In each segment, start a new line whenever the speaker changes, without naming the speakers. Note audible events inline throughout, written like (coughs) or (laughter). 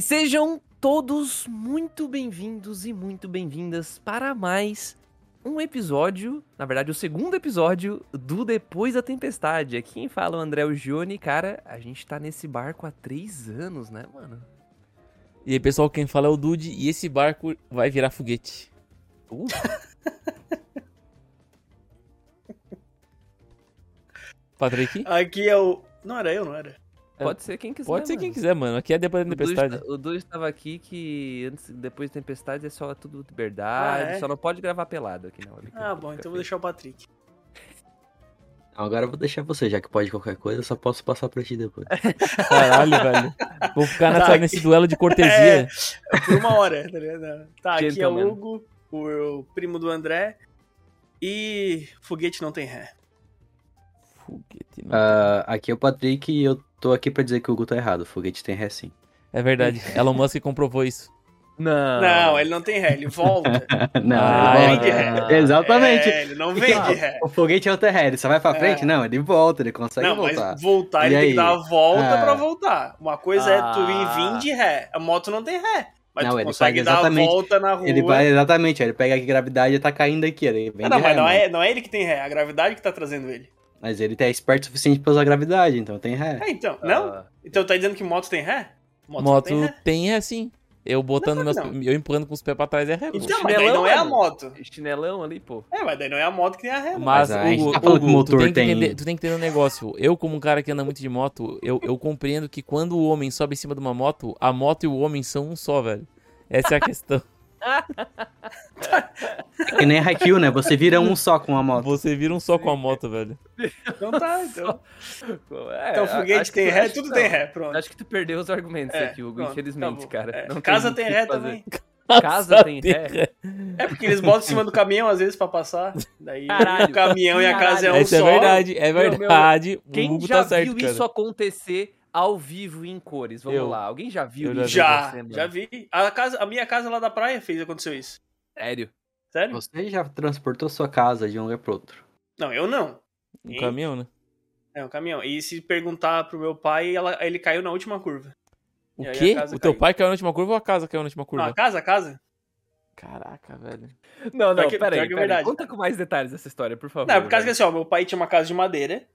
E sejam todos muito bem-vindos e muito bem-vindas para mais um episódio, na verdade, o segundo episódio do Depois da Tempestade. Aqui quem fala é o André Gione, cara, a gente tá nesse barco há três anos, né, mano?
E aí, pessoal, quem fala é o Dude e esse barco vai virar foguete.
Uh. (laughs)
Patrick?
Aqui é o. Não era eu, não era.
Pode ser quem quiser.
Pode ser
mano.
quem quiser, mano. Aqui é depois da tempestade.
tá- O Dude estava aqui que antes, depois da tempestade é só tudo liberdade,
Ah, é?
só não pode gravar pelado aqui não.
Ah, bom, então eu vou deixar o Patrick. (laughs)
Agora eu vou deixar você, já que pode qualquer coisa, eu só posso passar pra ti depois. (laughs)
Caralho, velho. Vou ficar nessa-
Tá,
nesse duelo de cortesia. (laughs)
Por uma hora, tá ligado? Tá, aqui é o Hugo, o primo do André. E foguete não tem ré.
Foguete, não.
Ah, aqui é o Patrick e eu tô aqui pra dizer que o Hugo tá errado. O foguete tem ré sim.
É verdade. (laughs) Elon Musk comprovou isso.
Não.
Não, ele não tem ré, ele volta. (laughs)
Não,
Ah,
ele
é.
volta.
Vende ré. (laughs)
Exatamente.
É, ele não vende ré.
O foguete é o ré, ele só vai pra frente?
É.
Não, ele volta, ele consegue
Não,
voltar.
mas voltar,
E
ele tem
aí?
que dar a volta
Ah.
pra voltar. Uma coisa é tu ir
Ah.
vir de ré. A moto não tem ré. Mas
Não,
tu
ele
consegue dar a volta na rua.
Ele vai exatamente, ele pega a gravidade e tá caindo aqui. Ele vem
Ah, não,
de
mas
ré,
não
mano.
é, não é ele que tem ré, é a gravidade que tá trazendo ele.
Mas ele é esperto o suficiente pra usar a gravidade, então tem ré.
É, então. Não?
Ah,
Então tá dizendo que moto tem ré? Moto,
Moto
tem ré.
tem é sim. Eu botando
Não,
meus.
não.
Eu empurrando com os pés pra trás é ré.
Então, mas daí não é a moto.
Chinelão ali, pô.
É, mas daí não é a moto que tem a ré. né?
Mas,
Mas a gente
Hugo,
tá
Hugo,
o
tu,
motor
tem que
tem-
entender, tu tem que entender um negócio. Eu, como um cara que anda muito de moto, eu, eu compreendo que quando o homem sobe em cima de uma moto, a moto e o homem são um só, velho. Essa é a (laughs) questão.
É que nem Haikyuu, né? Você vira um só com a moto.
Você vira um só com a moto, velho.
Então tá, então.
É,
Então foguete tem ré, tudo tem ré, pronto.
Acho que tu perdeu os argumentos
É,
aqui, Hugo,
pronto,
infelizmente,
tá
cara.
É,
tem
Casa tem ré
fazer.
também.
Casa tem ré.
É porque eles botam em cima do caminhão às vezes pra passar. Daí
Caralho.
o caminhão e a casa é um
Essa é
só.
verdade, é
Meu, meu,
verdade. o
Quem
Hugo
já
tá certo,
viu
cara.
isso acontecer ao vivo e em cores? Vamos
Eu.
lá. Alguém já viu isso?
já
mano?
já vi. A, casa, a minha casa lá da praia fez, aconteceu isso.
Sério?
Sério?
Você já transportou sua casa de um lugar pro outro.
Não, eu não.
Um caminhão, né?
É um caminhão. E se perguntar pro meu pai, ela- ele caiu na última curva.
O
E
quê? O teu
caiu.
pai caiu na última curva ou a casa caiu na última
Não,
curva?
a casa, a casa?
Caraca, velho.
Não, não,
que-
peraí,
que é
peraí.
verdade.
Conta com mais detalhes dessa história, por favor.
Não, é por causa que
velho.
assim, ó, meu pai tinha uma casa de madeira,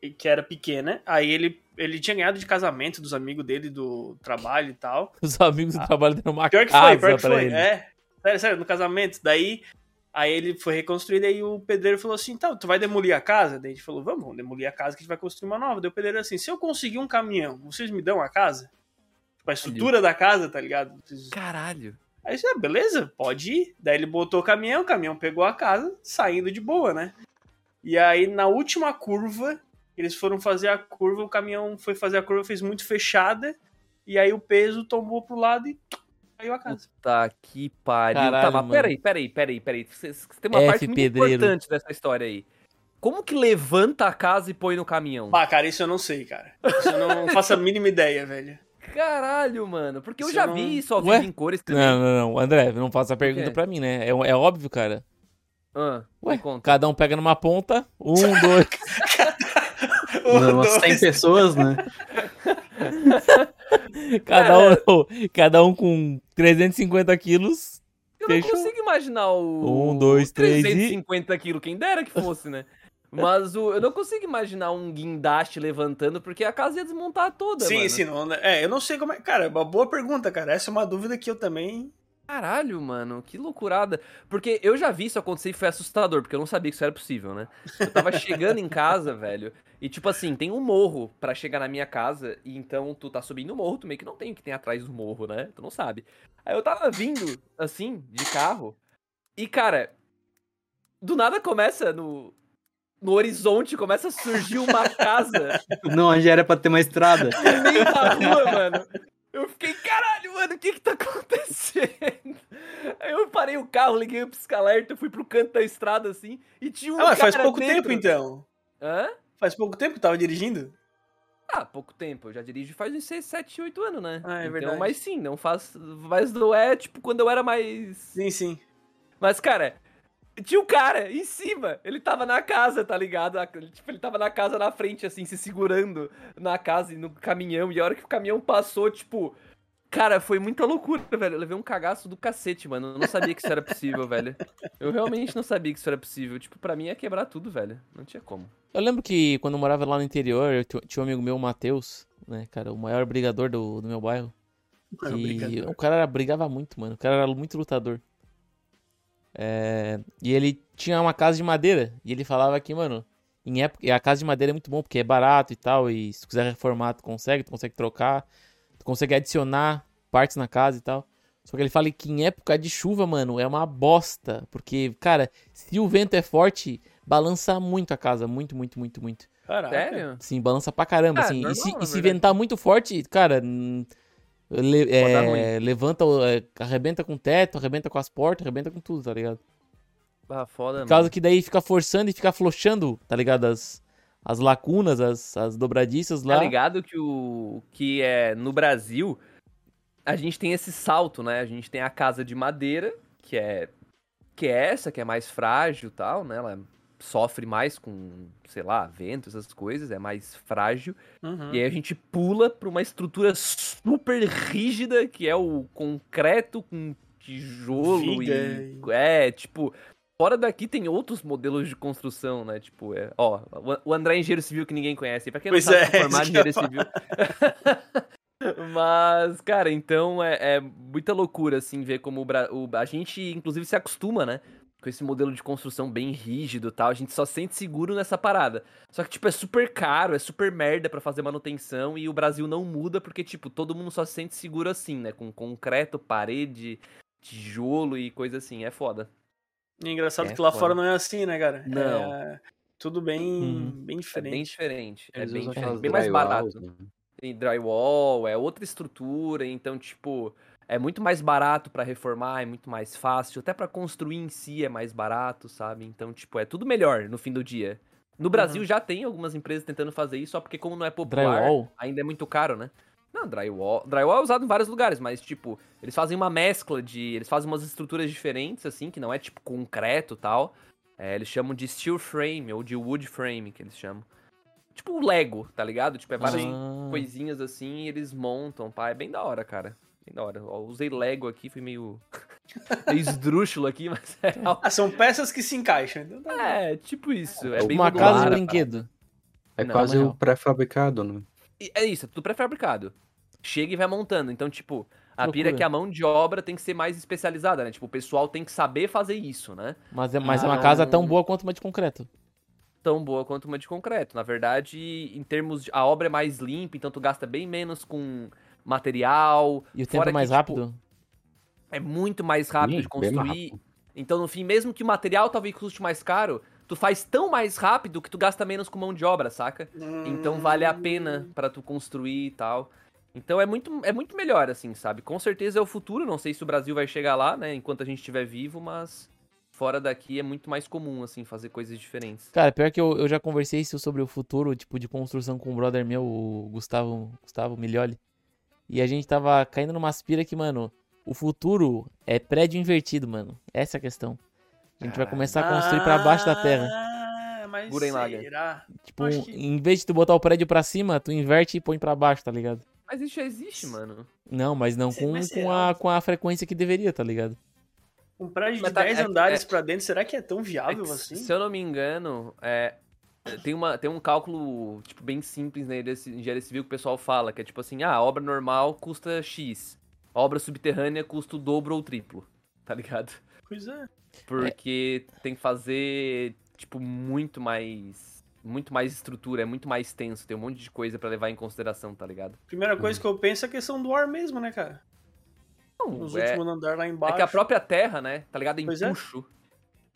e que era pequena, aí ele, ele tinha ganhado de casamento dos amigos dele do trabalho e tal. (laughs)
Os amigos do trabalho deram uma
Ah. Pior que
casa
foi, pior que foi.
ele.
É, sério, sério, no casamento. Daí, aí ele foi reconstruído, aí o pedreiro falou assim, então, tu vai demolir a casa? Daí a gente falou, vamos, vamos demolir a casa que a gente vai construir uma nova. Daí o pedreiro assim, se eu conseguir um caminhão, vocês me dão a casa? Tipo, a estrutura da casa, tá ligado? Vocês-
Caralho.
Aí você, ah, beleza, pode ir. Daí ele botou o caminhão, o caminhão pegou a casa, saindo de boa, né? E aí, na última curva, eles foram fazer a curva, o caminhão foi fazer a curva, fez muito fechada, e aí o peso tombou pro lado e caiu a casa.
Puta que pariu.
Caralho,
tá, mas
mano.
peraí, peraí, peraí, peraí. Você, você tem uma
F,
parte muito
pedreiro.
importante dessa história aí. Como que levanta a casa e põe no caminhão?
Ah, cara, isso eu não sei, cara. Isso eu não (laughs) faço a mínima ideia, velho.
Caralho, mano. Porque eu
Isso
já
não-
vi isso ao vivo em cores também.
Não, não, não. André, não faça a pergunta pra mim, né? É, é óbvio, cara.
Ah,
Ué, cada um pega numa ponta. Um, dois. (laughs)
Umas 100 pessoas, né? (laughs)
cada, um, cada um com 350 quilos.
Eu não consigo imaginar o.
Um, dois,
o
três e-
350 quilos, quem dera que fosse, né? Mas o, eu não consigo imaginar um guindaste levantando, porque a casa ia desmontar toda,
sim,
mano.
sim, não, é, eu não sei como é. Cara, é uma boa pergunta, cara. Essa é uma dúvida que eu também.
Caralho, mano, que loucurada. Porque eu já vi isso acontecer e foi assustador, porque eu não sabia que isso era possível, né? Eu tava chegando em casa, (laughs) velho, e tipo assim, tem um morro pra chegar na minha casa, e então tu tá subindo o morro, tu meio que não tem o que tem atrás do morro, né? Tu não sabe. Aí eu tava vindo, assim, de carro, e cara, do nada começa no. No horizonte começa a surgir uma casa
Não, onde era pra ter uma estrada.
no meio da rua, mano. Eu fiquei, caralho, mano, o que que tá acontecendo? Aí eu parei o carro, liguei o pisca-alerta, fui pro canto da estrada, assim, e tinha um
Ah, mas faz pouco
dentro.
tempo então.
Hã?
Faz pouco tempo que tava dirigindo?
Ah, pouco tempo. Eu já dirijo faz uns 6, 7, 8 anos, né?
Ah, é
então,
verdade.
Mas sim, não faz. Mas não é tipo quando eu era mais.
Sim, sim.
Mas, cara, tinha um cara em cima. Ele tava na casa, tá ligado? Ele, Tipo, ele tava na casa na frente, assim, se segurando na casa e no caminhão. E a hora que o caminhão passou, tipo. Cara, foi muita loucura, velho. Eu levei um cagaço do cacete, mano. Eu não sabia que isso era possível, (laughs) velho. Eu realmente não sabia que isso era possível. Tipo, pra mim ia quebrar tudo, velho. Não tinha como.
Eu lembro que quando eu morava lá no interior, eu tinha- um amigo meu, o Matheus, né, cara, o maior brigador do, do meu bairro.
Mano,
Que
brincadeira.
o cara era- brigava muito, mano. O cara era muito lutador. É, E ele tinha uma casa de madeira. E ele falava que, mano, em época. e A casa de madeira é muito bom porque é barato e tal. E se tu quiser reformar, tu consegue, tu consegue trocar. Tu consegue adicionar partes na casa e tal. Só que ele fala que em época de chuva, mano, é uma bosta. Porque, cara, se o vento é forte, balança muito a casa. Muito, muito, muito, muito.
Caraca.
Sério?
Sim, balança pra caramba,
Ah,
assim.
normal,
e se, e se ventar muito forte, cara, hum, le- é, levanta, é, arrebenta com o teto, arrebenta com as portas, arrebenta com tudo, tá ligado?
Ah, foda,
Por causa
mano.
que daí fica forçando e fica flochando, tá ligado? As, as lacunas, as, as dobradiças lá.
Tá ligado que o que é no Brasil a gente tem esse salto, né? A gente tem a casa de madeira, que é que é essa que é mais frágil, e tal, né? Ela sofre mais com, sei lá, vento, essas coisas, é mais frágil.
Uhum.
E aí a gente pula pra uma estrutura super rígida, que é o concreto com tijolo
Viga
e é, tipo, fora daqui tem outros modelos de construção, né? Tipo, é, ó, o- André é engenheiro civil que ninguém conhece, pra quem não
Pois
sabe,
é,
formado
isso
em
que eu
engenharia civil. (laughs) Mas, cara, então é, é muita loucura, assim, ver como o, Bra- o- a gente, inclusive, se acostuma, né? Com esse modelo de construção bem rígido e tal, a gente só sente seguro nessa parada. Só que, tipo, é super caro, é super merda pra fazer manutenção e o Brasil não muda porque, tipo, todo mundo só se sente seguro assim, né? Com concreto, parede, tijolo e coisa assim. É foda.
E engraçado
É
que lá
foda.
fora não é assim, né, cara?
Não.
É tudo bem,
Uhum.
bem
É
diferente.
bem diferente. É
Eles
bem diferente. Bem mais barato.
né?
Tem drywall, é outra estrutura, então, tipo, é muito mais barato pra reformar, é muito mais fácil, até pra construir em si é mais barato, sabe? Então, tipo, é tudo melhor no fim do dia. No Brasil já tem algumas empresas tentando fazer isso, só porque como não é popular,
Drywall?
ainda é muito caro, né? Não, drywall, drywall é usado em vários lugares, mas tipo, eles fazem uma mescla de, eles fazem umas estruturas diferentes assim, que não é tipo concreto, e tal. É, eles chamam de steel frame ou de wood frame, que eles chamam. Tipo o Lego, tá ligado? Tipo, é várias
Ah,
coisinhas assim e eles montam, pá. É bem da hora, cara. Bem da hora. Ó, usei Lego aqui, fui meio. (laughs) meio esdrúxulo aqui, mas é real.
Ah, são peças que se encaixam. Então tá
É, tipo isso. É bem
uma
modular,
casa de
a
brinquedo.
É
Não,
quase
na
o pré-fabricado, né?
E É isso, é tudo pré-fabricado. Chega e vai montando. Então, tipo, a
Que
pira é que a mão de obra tem que ser mais especializada, né? Tipo, o pessoal tem que saber fazer isso, né?
Mas é, mas é
Ah,
uma casa
não.
tão boa quanto uma de concreto.
Tão boa quanto uma de concreto. Na verdade, em termos de. A obra é mais limpa, então tu gasta bem menos com material.
E o tempo
Fora
é mais
que, tipo,
rápido.
É muito mais rápido
Sim,
de construir.
rápido.
Então, no fim, mesmo que o material talvez custe mais caro, tu faz tão mais rápido que tu gasta menos com mão de obra, saca? Então vale a pena pra tu construir e tal. Então é muito, é muito melhor, assim, sabe? Com certeza é o futuro. Não sei se o Brasil vai chegar lá, né? Enquanto a gente estiver vivo, mas fora daqui é muito mais comum, assim, fazer coisas diferentes.
Cara, pior que eu, eu já conversei isso sobre o futuro, tipo, de construção com um brother meu, o Gustavo, Gustavo Milioli. E a gente tava caindo numa aspira que, mano, o futuro é prédio invertido, mano. Essa é a questão. A gente vai começar a construir pra baixo da terra.
Ah, mas será?
Tipo,
que-
em vez de tu botar o prédio pra cima, tu inverte e põe pra baixo, tá ligado?
Mas isso já existe, mano.
Não, mas não
Sim,
com,
mas
com, a, com a frequência que deveria, tá ligado?
Um prédio de
Mas tá-
10
é-
andares
é-
pra dentro, será que é tão
É
viável
que,
assim?
Se eu não me engano, é, tem, uma, tem um cálculo, tipo, bem simples na engenharia ci- engenharia civil que o pessoal fala, que é tipo assim, ah, a obra normal custa X, a obra subterrânea custa o dobro ou o triplo, tá ligado?
Pois é.
Porque tem que fazer, tipo, muito mais. Muito mais estrutura, é muito mais tenso, tem um monte de coisa pra levar em consideração, tá ligado?
Primeira coisa que eu penso é a questão do ar mesmo, né, cara?
Não,
Nos
é,
últimos andares lá
é
embaixo.
que a própria terra, né, tá ligado?
Pois é.
Empuxo.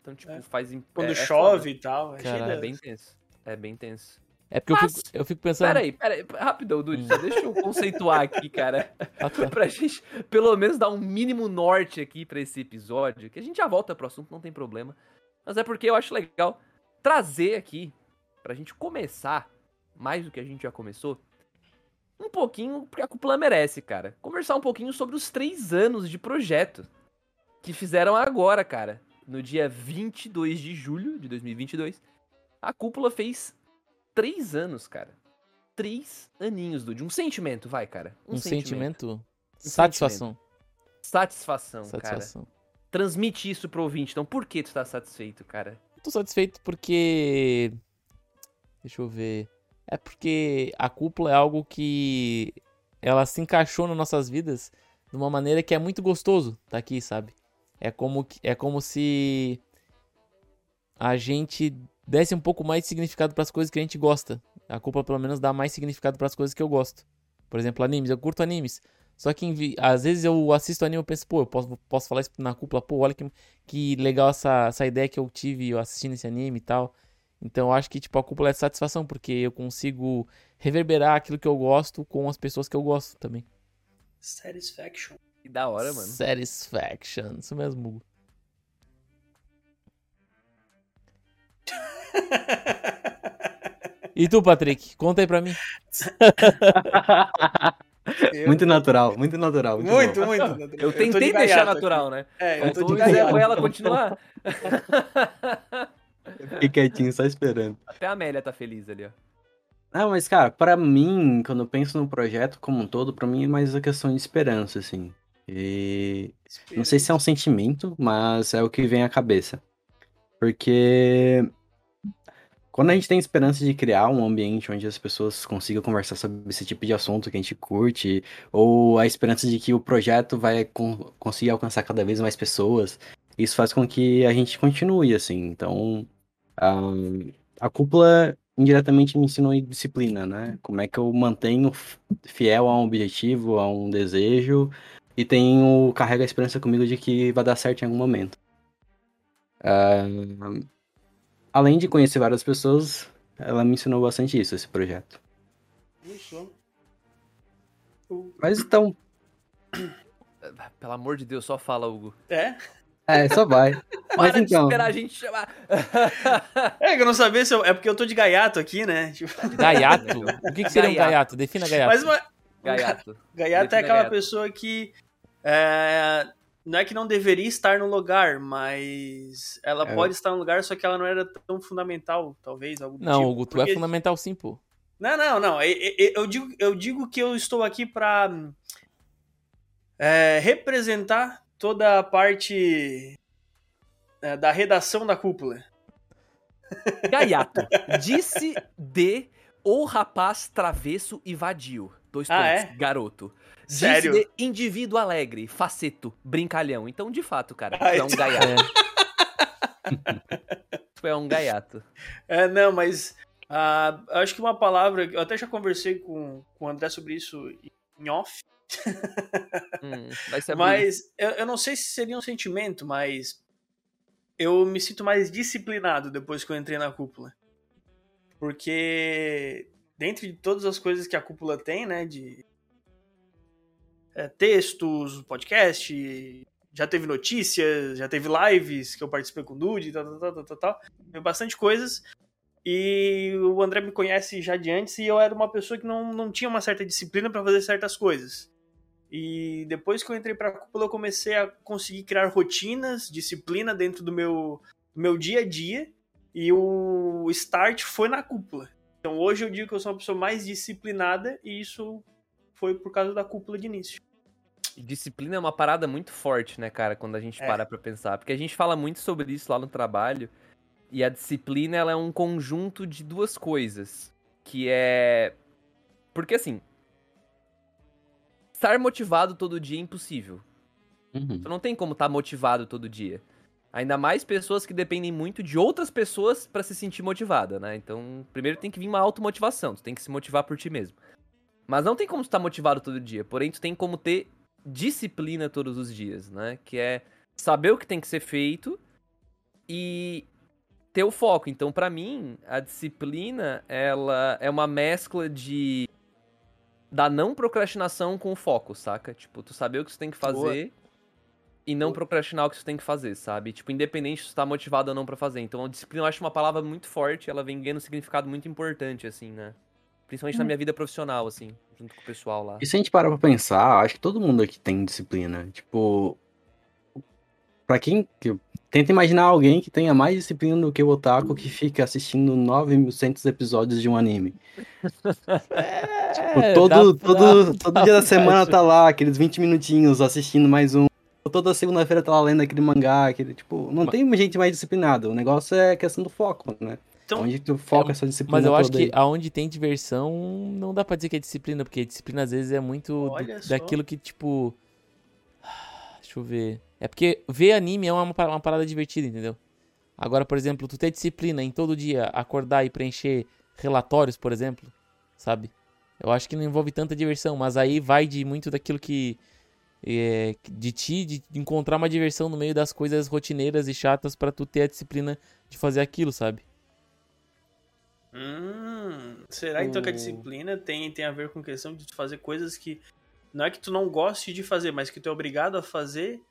Então, tipo,
É.
faz. em-
Quando
é- é
chove
foda.
e tal. É
É
de-
bem tenso. É bem tenso.
É porque eu
Mas-
fico, eu fico pensando.
Pera aí, pera aí, rapidão, Dude,
Hum.
só deixa eu conceituar aqui, cara.
Ah, tá. (laughs)
pra gente, pelo menos, dar um mínimo norte aqui pra esse episódio, que a gente já volta pro assunto, não tem problema. Mas é porque eu acho legal trazer aqui, pra gente começar, mais do que a gente já começou, um pouquinho, porque a cúpula merece, cara. Conversar um pouquinho sobre os três anos de projeto que fizeram agora, cara. No dia 22 de julho de 2022, a cúpula fez três anos, cara. Três aninhos, Dude. Um sentimento, vai, cara.
Um sentimento. Satisfação.
Satisfação, cara.
Satisfação.
Transmite isso pro ouvinte. Então, por que tu tá satisfeito, cara?
Tô satisfeito porque. Deixa eu ver. É porque a cúpula é algo que. Ela se encaixou nas nossas vidas de uma maneira que é muito gostoso tá aqui, sabe? É como, que- é como se a gente desse um pouco mais de significado pras coisas que a gente gosta. A cúpula, pelo menos, dá mais significado pras coisas que eu gosto. Por exemplo, animes. Eu curto animes. Só que às vezes eu assisto anime e eu penso, pô, eu posso, posso falar isso na cúpula. Pô, olha que, que legal essa, essa ideia que eu tive eu assistindo esse anime e tal. Então eu acho que tipo, a cúpula é satisfação, porque eu consigo reverberar aquilo que eu gosto com as pessoas que eu gosto também.
Satisfaction.
Que da hora, mano.
Satisfaction. Isso mesmo, Hugo. (laughs) E tu, Patrick? Conta aí pra mim.
Eu- (laughs)
Muito natural, muito natural. Muito,
Muito,
bom.
muito.
Eu
tô de
tentei deixar
gaiato
natural,
aqui.
né?
É, eu
Eu
tô de gaiato.
ela continuar.
Fiquei quietinho, só esperando.
Até a Amélia tá feliz ali, ó.
Não, mas cara, pra mim, quando eu penso no projeto como um todo, pra mim é mais a questão de esperança, assim. E não sei se é um sentimento, mas é o que vem à cabeça. Porque quando a gente tem esperança de criar um ambiente onde as pessoas consigam conversar sobre esse tipo de assunto que a gente curte, ou a esperança de que o projeto vai con- conseguir alcançar cada vez mais pessoas, isso faz com que a gente continue, assim. Então, a, a cúpula indiretamente me ensinou disciplina, né? Como é que eu mantenho fiel a um objetivo, a um desejo, e tenho, carrego a esperança comigo de que vai dar certo em algum momento. Ah, além de conhecer várias pessoas, ela me ensinou bastante isso, esse projeto.
Isso.
Mas então, (coughs)
Pelo amor de Deus, só fala, Hugo.
É?
é, só vai. (laughs) Mas
Para de
então,
esperar a gente chamar. (laughs)
É que eu não sabia se eu... É porque eu tô de gaiato aqui, né? Tipo, (laughs)
Gaiato? O que, que seria um
Gaiato.
gaiato? Defina gaiato.
Mas uma...
Gaiato.
Gaiato é
Defina
aquela
gaiato.
pessoa que. é, Não é que não deveria estar no lugar, mas ela
É.
pode estar no lugar, só que ela não era tão fundamental, talvez. Algo
Não,
tipo,
Hugo, tu
porque-
é fundamental sim, pô.
Não, não, não. Eu digo, eu digo que eu estou aqui pra é, representar toda a parte é, da redação da cúpula. (laughs)
Gaiato. Disse de ou rapaz travesso e vadio. Dois
Ah,
pontos.
é?
Garoto.
Sério?
Disse de indivíduo alegre, faceto, brincalhão. Então, de fato, cara,
Ai,
é um gaiato.
É. (laughs)
Tu é um gaiato.
É, não, mas ah, acho que uma palavra. Eu até já conversei com, com o André sobre isso em off. (laughs)
Hum, vai ser
Mas eu, eu não sei se seria um sentimento, mas eu me sinto mais disciplinado depois que eu entrei na cúpula. Porque dentro de todas as coisas que a cúpula tem, né, de é, textos, podcast, já teve notícias, já teve lives que eu participei com o Dude, tal, tal, tal, tal, tal. Teve bastante coisas. E o André me conhece já de antes e eu era uma pessoa que não, não tinha uma certa disciplina para fazer certas coisas. E depois que eu entrei pra cúpula, eu comecei a conseguir criar rotinas, disciplina dentro do meu, do meu dia a dia. E o start foi na cúpula. Então hoje eu digo que eu sou uma pessoa mais disciplinada e isso foi por causa da cúpula de início.
Disciplina é uma parada muito forte, né, cara, quando a gente
É.
para pra pensar. Porque a gente fala muito sobre isso lá no trabalho. E a disciplina, ela é um conjunto de duas coisas. Que é. Porque assim. Estar motivado todo dia é impossível.
uhum.
Tu não tem como estar motivado todo dia. Ainda mais pessoas que dependem muito de outras pessoas pra se sentir motivada, né? Então, primeiro tem que vir uma automotivação, tu tem que se motivar por ti mesmo. Mas não tem como tu estar motivado todo dia, porém tu tem como ter disciplina todos os dias, né? Que é saber o que tem que ser feito e ter o foco. Então, pra mim, a disciplina, ela é uma mescla de da não procrastinação com o foco, saca? Tipo, tu saber o que tu tem que fazer e não
Boa.
procrastinar o que tu tem que fazer, sabe? Tipo, independente se tu tá motivado ou não pra fazer. Então, a disciplina eu acho uma palavra muito forte, ela vem ganhando um significado muito importante, assim, né? Principalmente na minha vida profissional, assim, junto com o pessoal lá.
E se a gente parar pra pensar, acho que todo mundo aqui tem disciplina. Tipo, Pra quem. Que, tenta imaginar alguém que tenha mais disciplina do que o Otaku que fica assistindo 9.100 episódios de um anime.
É, (laughs)
Tipo, todo,
dá
todo, todo
dá
dia da (laughs) semana tá lá, aqueles 20 minutinhos assistindo mais um. Toda segunda-feira tá lá lendo aquele mangá, aquele, tipo, não tem gente mais disciplinada. O negócio é questão do foco, né?
Então,
Onde tu foca essa disciplina
Mas eu acho que
aí.
aonde tem diversão, não dá pra dizer que é disciplina, porque disciplina às vezes é muito do- daquilo que, tipo. (sighs) Deixa eu ver. É porque ver anime é uma, uma parada divertida, entendeu? Agora, por exemplo, tu ter disciplina em todo dia acordar e preencher relatórios, por exemplo, sabe? Eu acho que não envolve tanta diversão, mas aí vai de muito daquilo que. é, de ti, de encontrar uma diversão no meio das coisas rotineiras e chatas pra tu ter a disciplina de fazer aquilo, sabe?
Hum, será então que a
O-
disciplina tem, tem a ver com questão de fazer coisas que não é que tu não goste de fazer, mas que tu é obrigado a fazer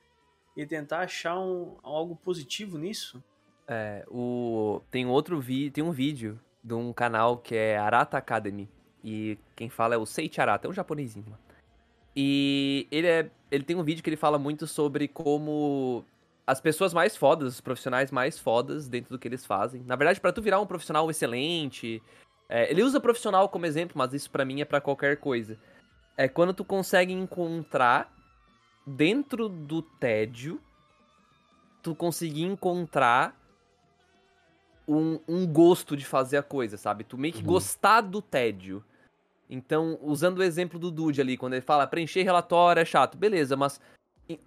e tentar achar um, algo positivo nisso?
É, o... tem outro vi... tem um vídeo de um canal que é Arata Academy. E quem fala é o Seiichi Arata, é um japonesinho. mano. E ele, é... ele tem um vídeo que ele fala muito sobre como as pessoas mais fodas, os profissionais mais fodas dentro do que eles fazem. Na verdade, pra tu virar um profissional excelente. é, ele usa profissional como exemplo, mas isso pra mim é pra qualquer coisa. É quando tu consegue encontrar dentro do tédio, tu conseguir encontrar um, um gosto de fazer a coisa, sabe? Tu meio que
Uhum.
gostar do tédio. Então, usando o exemplo do Dude ali, quando ele fala preencher relatório é chato, beleza, mas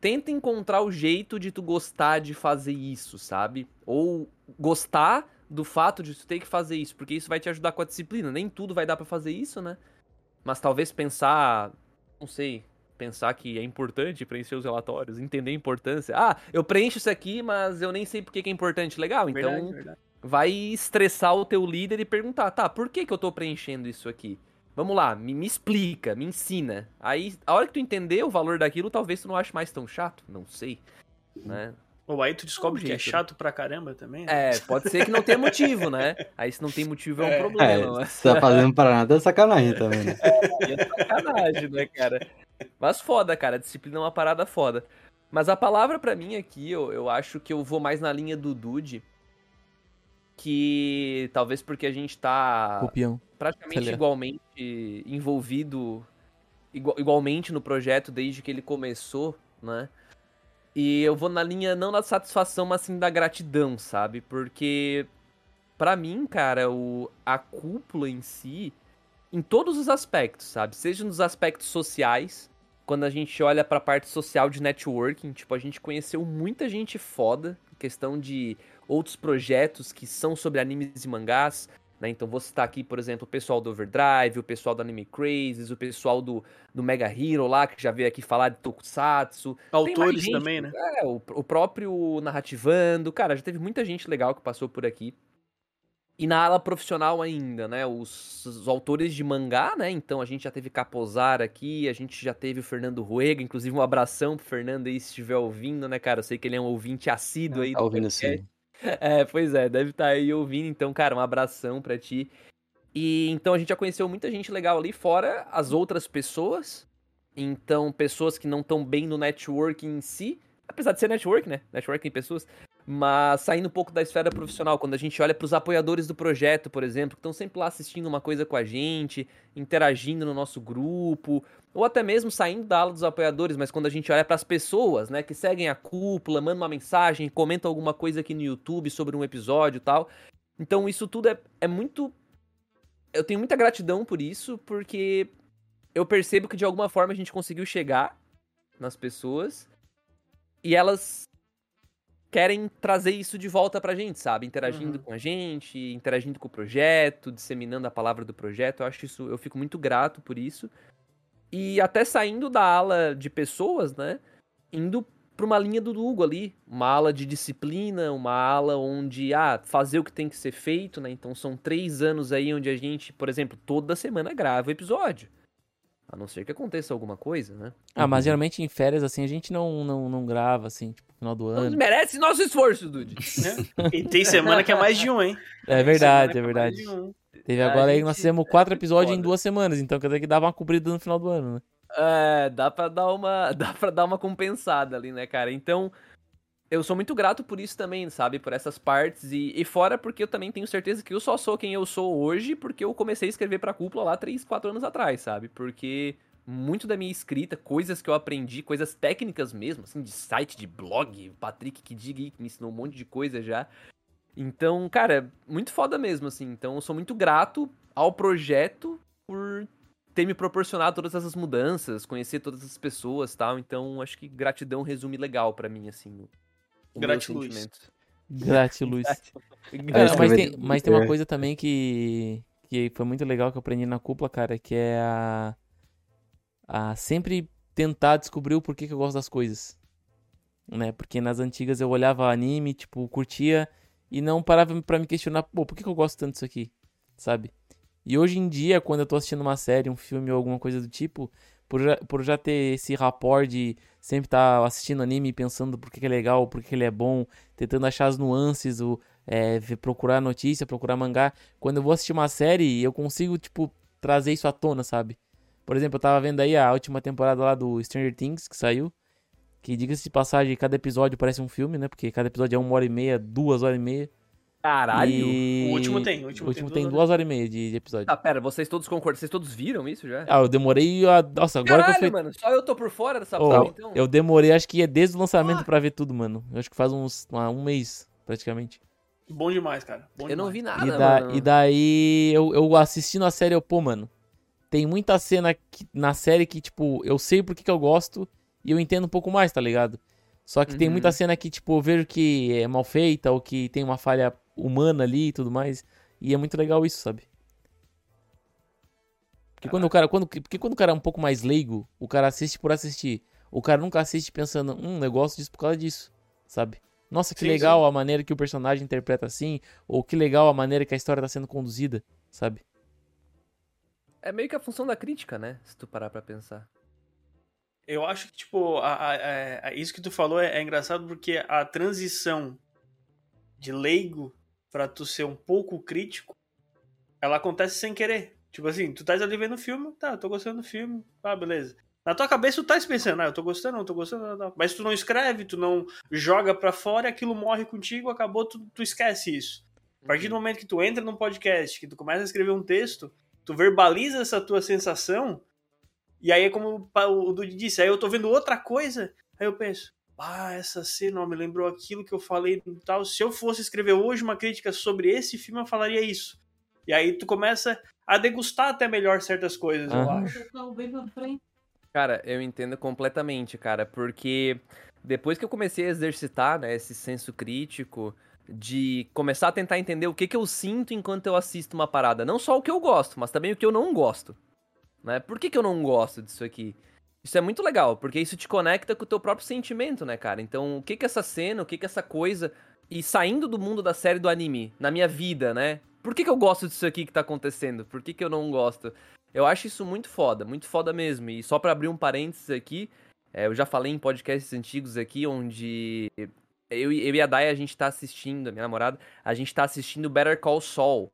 tenta encontrar o jeito de tu gostar de fazer isso, sabe? Ou gostar do fato de tu ter que fazer isso, porque isso vai te ajudar com a disciplina. Nem tudo vai dar pra fazer isso, né? Mas talvez pensar, não sei, pensar que é importante preencher os relatórios, entender a importância. Ah, eu preencho isso aqui, mas eu nem sei por que é importante. Legal, então
Verdade, verdade.
vai estressar o teu líder e perguntar, tá, por que que eu tô preenchendo isso aqui? Vamos lá, me, me explica, me ensina. Aí, a hora que tu entender o valor daquilo, talvez tu não ache mais tão chato, não sei, né?
Ou aí tu descobre
É um
que é chato pra caramba também. né?
É, pode ser que não tenha motivo, né? Aí se não tem motivo é um
É.
É,
problema, mas
se tá fazendo para nada é sacanagem também, né?
aí (laughs) é sacanagem, né, cara? Mas foda, cara, disciplina é uma parada foda. Mas a palavra pra mim aqui, eu, eu acho que eu vou mais na linha do Dude, que talvez porque a gente tá
Copião.
praticamente igualmente envolvido igua- igualmente no projeto desde que ele começou, né? E eu vou na linha não da satisfação, mas sim da gratidão, sabe? Porque pra mim, cara, o a cúpula em si em todos os aspectos, sabe? Seja nos aspectos sociais, quando a gente olha pra parte social de networking, tipo, a gente conheceu muita gente foda, questão de outros projetos que são sobre animes e mangás, né? Então vou citar aqui, por exemplo, o pessoal do Overdrive, o pessoal do Anime Crazes, o pessoal do, do Mega Hero lá, que já veio aqui falar de Tokusatsu.
Autores
gente,
também, né?
É, o, o próprio Narrativando, cara, já teve muita gente legal que passou por aqui. E na ala profissional ainda, né? Os, os autores de mangá, né? Então a gente já teve Capozar aqui, a gente já teve o Fernando Ruega, inclusive um abração pro Fernando aí se estiver ouvindo, né, cara? Eu sei que ele é um ouvinte assíduo aí.
Tá
do
ouvindo assim.
É, pois é, deve estar aí ouvindo, então, cara, um abração pra ti. E então a gente já conheceu muita gente legal ali, fora as outras pessoas. Então, pessoas que não estão bem no networking em si, apesar de ser network, né? Networking pessoas. Mas saindo um pouco da esfera profissional, quando a gente olha pros apoiadores do projeto, por exemplo, que estão sempre lá assistindo uma coisa com a gente, interagindo no nosso grupo, ou até mesmo saindo da ala dos apoiadores, mas quando a gente olha pras pessoas, né, que seguem a cúpula, mandam uma mensagem, comentam alguma coisa aqui no YouTube sobre um episódio e tal. Então isso tudo é, é muito. Eu tenho muita gratidão por isso, porque eu percebo que de alguma forma a gente conseguiu chegar nas pessoas e elas querem trazer isso de volta pra gente, sabe? Interagindo
Uhum.
com a gente, interagindo com o projeto, disseminando a palavra do projeto. Eu acho isso, eu fico muito grato por isso. E até saindo da ala de pessoas, né? Indo pra uma linha do Hugo ali, uma ala de disciplina, uma ala onde, ah, fazer o que tem que ser feito, né? Então são três anos aí onde a gente, por exemplo, toda semana grava o episódio. A não ser que aconteça alguma coisa, né?
Ah, mas geralmente em férias, assim, a gente não, não, não grava, assim, tipo, no final do ano.
merece nosso esforço, Dude.
Né? E tem semana que é mais de um, hein?
É verdade, é
mais
verdade.
de um.
Teve
A
agora aí,
gente-
nós fizemos quatro
é
episódios em duas semanas, então quer dizer que dava uma cobrida no final do ano, né?
É, dá pra dar uma, (laughs) dá pra dar uma compensada ali, né, cara? Então, eu sou muito grato por isso também, sabe? Por essas partes. E, e fora porque eu também tenho certeza que eu só sou quem eu sou hoje porque eu comecei a escrever pra cúpula lá 3, 4 anos atrás, sabe? Porque muito da minha escrita, coisas que eu aprendi, coisas técnicas mesmo, assim, de site, de blog, Patrick que diga que me ensinou um monte de coisa já. Então, cara, muito foda mesmo, assim. Então, eu sou muito grato ao projeto por ter me proporcionado todas essas mudanças, conhecer todas as pessoas tal. Então, acho que gratidão resume legal para mim, assim,
Gratiluz.
Gratiluz. (laughs)
É,
mas, tem, mas tem uma coisa também que, que foi muito legal que eu aprendi na cúpula, cara, que é a, a sempre tentar descobrir o porquê que eu gosto das coisas. Né? Porque nas antigas eu olhava anime, tipo, curtia e não parava para me questionar, pô, por que, que eu gosto tanto disso aqui? Sabe? E hoje em dia, quando eu tô assistindo uma série, um filme ou alguma coisa do tipo, por já, por já ter esse rapport de sempre estar tá assistindo anime pensando por que, que é legal, por que, que ele é bom, tentando achar as nuances, o, é, procurar notícia, procurar mangá. Quando eu vou assistir uma série, eu consigo, tipo, trazer isso à tona, sabe? Por exemplo, eu tava vendo aí a última temporada lá do Stranger Things, que saiu. Que, diga-se de passagem, cada episódio parece um filme, né? Porque cada episódio é uma hora e meia, duas horas e meia.
Caralho!
E... O último tem.
O último, o último tem, duas, duas horas e meia de, de, episódio.
Tá, pera, vocês todos concordam? Vocês todos viram isso já?
Ah, eu demorei a... Nossa, agora
Caralho,
que eu fui...
mano, só eu tô por fora dessa
oh,
porra, então?
Eu demorei, acho que é desde o lançamento ah. pra ver tudo, mano. Eu acho que faz uns um mês, praticamente.
Bom demais, cara. Bom
eu
demais.
não vi nada,
e da,
mano.
E daí, eu, eu assistindo a série, eu, pô, mano, tem muita cena que, na série que, tipo, eu sei por que, que eu gosto e eu entendo um pouco mais, tá ligado? Só que uhum. tem muita cena que, tipo, eu vejo que é mal feita ou que tem uma falha humana ali e tudo mais. E é muito legal isso, sabe? Porque quando o cara, quando, porque quando o cara é um pouco mais leigo, o cara assiste por assistir. O cara nunca assiste pensando, hum, eu gosto disso por causa disso, sabe? Nossa, que sim, legal sim. a maneira que o personagem interpreta assim, ou que legal a maneira que a história tá sendo conduzida, sabe?
É meio que a função da crítica, né? Se tu parar pra pensar.
Eu acho que, tipo, a, a, a, isso que tu falou é, é engraçado porque a transição de leigo para tu ser um pouco crítico, ela acontece sem querer. Tipo assim, tu tá ali vendo o filme, tá, eu tô gostando do filme, ah, beleza. Na tua cabeça tu tá pensando, ah, eu tô gostando, eu tô gostando, não, não. mas tu não escreve, tu não joga pra fora aquilo morre contigo, acabou, tu, tu esquece isso. A partir do uhum. momento que tu entra num podcast, que tu começa a escrever um texto, tu verbaliza essa tua sensação, e aí é como o Dudu disse, aí eu tô vendo outra coisa, aí eu penso, ah, essa cena me lembrou aquilo que eu falei e tal. Se eu fosse escrever hoje uma crítica sobre esse filme, eu falaria isso. E aí tu começa a degustar até melhor certas coisas, uhum. eu acho.
Cara, eu entendo completamente, cara, porque depois que eu comecei a exercitar né, esse senso crítico, de começar a tentar entender o que, que eu sinto enquanto eu assisto uma parada. Não só o que eu gosto, mas também o que eu não gosto. Né? Por que, que eu não gosto disso aqui? Isso é muito legal, porque isso te conecta com o teu próprio sentimento, né, cara? Então, o que que essa cena, o que que essa coisa. E saindo do mundo da série do anime, na minha vida, né? Por que, que eu gosto disso aqui que tá acontecendo? Por que, que eu não gosto? Eu acho isso muito foda, muito foda mesmo. E só para abrir um parênteses aqui, é, eu já falei em podcasts antigos aqui, onde eu, eu e a Dai, a gente tá assistindo, a minha namorada, a gente tá assistindo Better Call Saul.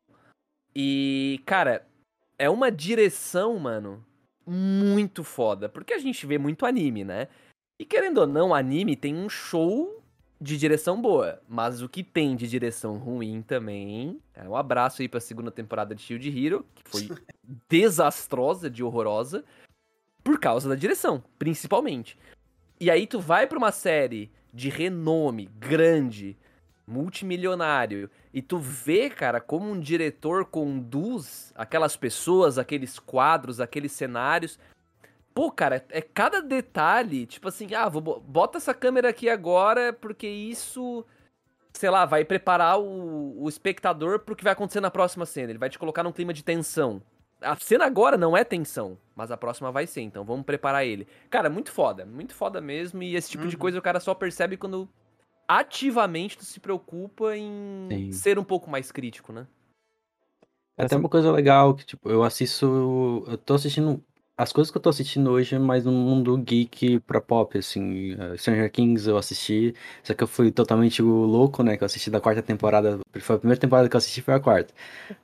E, cara, é uma direção, mano, muito foda. Porque a gente vê muito anime, né? E querendo ou não, anime tem um show de direção boa. Mas o que tem de direção ruim também. É um abraço aí pra segunda temporada de Shield Hero, que foi (laughs) desastrosa, de horrorosa. Por causa da direção, principalmente. E aí tu vai pra uma série de renome grande, multimilionário, e tu vê, cara, como um diretor conduz aquelas pessoas, aqueles quadros, aqueles cenários. Pô, cara, é cada detalhe, tipo assim, ah, vou, bota essa câmera aqui agora, porque isso, sei lá, vai preparar o, o espectador pro que vai acontecer na próxima cena. Ele vai te colocar num clima de tensão. A cena agora não é tensão, mas a próxima vai ser, então vamos preparar ele. Cara, muito foda, muito foda mesmo, e esse tipo uhum. de coisa o cara só percebe quando ativamente tu se preocupa em Sim. ser um pouco mais crítico, né?
É até uma coisa legal que, tipo, eu assisto. Eu tô assistindo as coisas que eu tô assistindo hoje é mais um mundo geek pra pop, assim. Uh, Stranger Things eu assisti, só que eu fui totalmente louco, né? Que eu assisti da quarta temporada. Foi a primeira temporada que eu assisti, foi a quarta.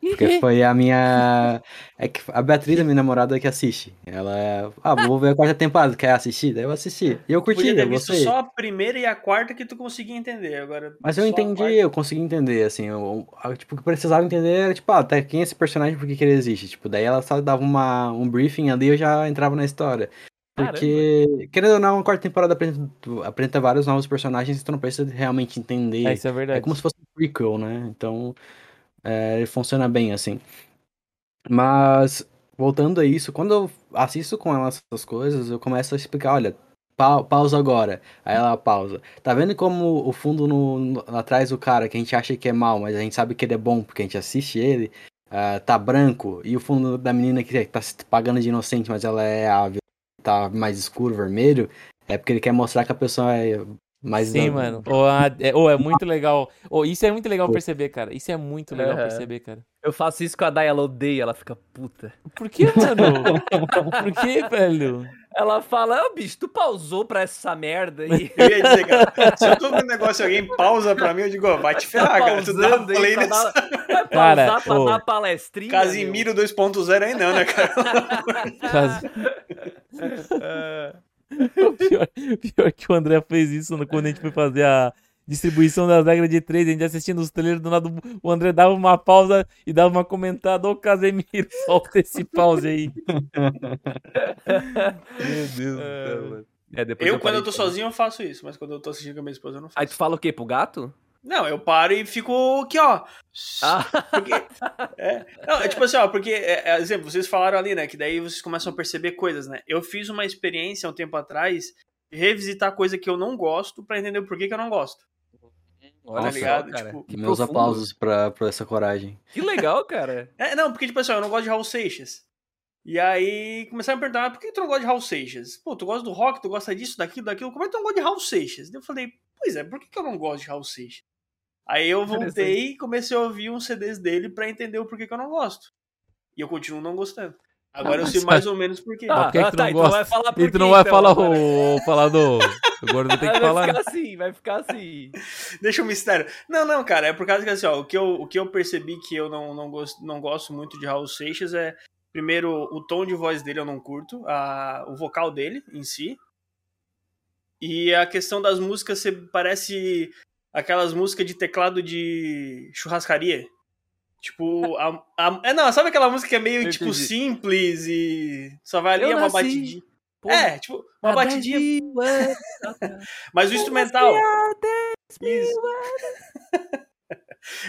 Porque foi a minha. É que a Beatriz, a minha namorada, que assiste. Ela é. Ah, vou ver a quarta temporada, quer assistir? Daí eu assisti. E eu curti,
Podia ter
eu
visto só a primeira e a quarta que tu conseguia entender. Agora,
Mas eu entendi, eu consegui entender, assim, eu, eu, tipo, o que eu precisava entender era, tipo, ah, até quem é esse personagem, por que que ele existe, tipo, daí ela só dava uma, um briefing ali e eu já entrava na história. Porque, querendo ou não, a quarta temporada apresenta, apresenta vários novos personagens, então não precisa realmente entender.
É, isso é
É
verdade.
como se fosse um prequel, né? Então, é, funciona bem, assim. Mas, voltando a isso, quando eu assisto com ela essas coisas, eu começo a explicar, olha, pau- pausa agora. Aí ela pausa. Tá vendo como o fundo no, no- atrás do cara, que a gente acha que é mal, mas a gente sabe que ele é bom porque a gente assiste ele, ah, tá branco, e o fundo da menina que tá se pagando de inocente, mas ela é a tá mais escuro, vermelho, é porque ele quer mostrar que a pessoa é mais
Sim,
da-
mano. Ô, a- é, ô, é muito legal. Ô, isso é muito legal perceber, cara. Isso é muito legal
Aham.
perceber, cara.
Eu faço isso com a Dai, ela odeia, ela fica puta.
Por que, mano? (laughs) Por que, velho?
Ela fala, ô bicho, tu pausou pra essa merda aí. (laughs)
Eu ia dizer, cara, se eu tô vendo um negócio e alguém pausa pra mim, eu digo, ó, vai te ferrar, cara. Tu dá
aí
play nesse
dar, vai
Cara,
pausar pra
ô.
dar palestrinha.
Casimiro 2.0 aí não, né, cara?
É. (laughs) (laughs)
O pior, pior que o André fez isso no- quando a gente foi fazer a distribuição das regras de três, a gente assistindo os trailers, do nada o André dava uma pausa e dava uma comentada, ô Casemiro, (laughs) solta esse pause aí.
Meu Deus do céu, mano. É, depois
Eu, quando eu tô sozinho, eu faço isso, mas quando eu tô assistindo com a minha esposa, eu não
Aí
faço.
tu fala o quê? Pro gato?
Não, eu paro e fico aqui, ó.
Ah,
Porque, é, não, é tipo assim, ó, porque, é, é, exemplo, vocês falaram ali, né, que daí vocês começam a perceber coisas, né? Eu fiz uma experiência um tempo atrás de revisitar coisa que eu não gosto pra entender o porquê que eu não gosto.
Olha só,
ligado?
cara.
Tipo,
que
Meus
profundo.
aplausos pra, pra essa coragem.
Que legal, cara. (laughs)
É, não, porque, tipo assim, eu não gosto de Raul Seixas. E aí começaram a me perguntar, "Ah, por que tu não gosta de Raul Seixas? Pô, tu gosta do rock, tu gosta disso, daquilo, daquilo, como é que tu não gosta de Raul Seixas? Daí eu falei, pois é, por que, que eu não gosto de Raul Seixas? Aí eu voltei e comecei a ouvir uns CDs dele pra entender o porquê que eu não gosto. E eu continuo não gostando. Agora eu sei mais ou menos por quê.
Mas por que que tu não
então
gosta?
vai falar por
E tu não vai
então,
falar
agora?
o falador. Agora vou ter que (laughs)
Vai
falar. né?
ficar assim, vai ficar assim.
Deixa o mistério. Não, não, cara, é por causa que assim, ó, o que eu, o que eu percebi que eu não, não, gosto, não gosto muito de Raul Seixas é, primeiro, o tom de voz dele eu não curto, a, o vocal dele em si. E a questão das músicas, você parece aquelas músicas de teclado de churrascaria. Tipo, a, a- é, não, sabe aquela música que é meio,
Eu
tipo,
entendi.
simples e só vai ali,
Eu
é uma
nasci,
batidinha.
Pô,
É, tipo, uma batidinha,
10 mil (laughs) anos
mas o instrumental... Isso. (laughs)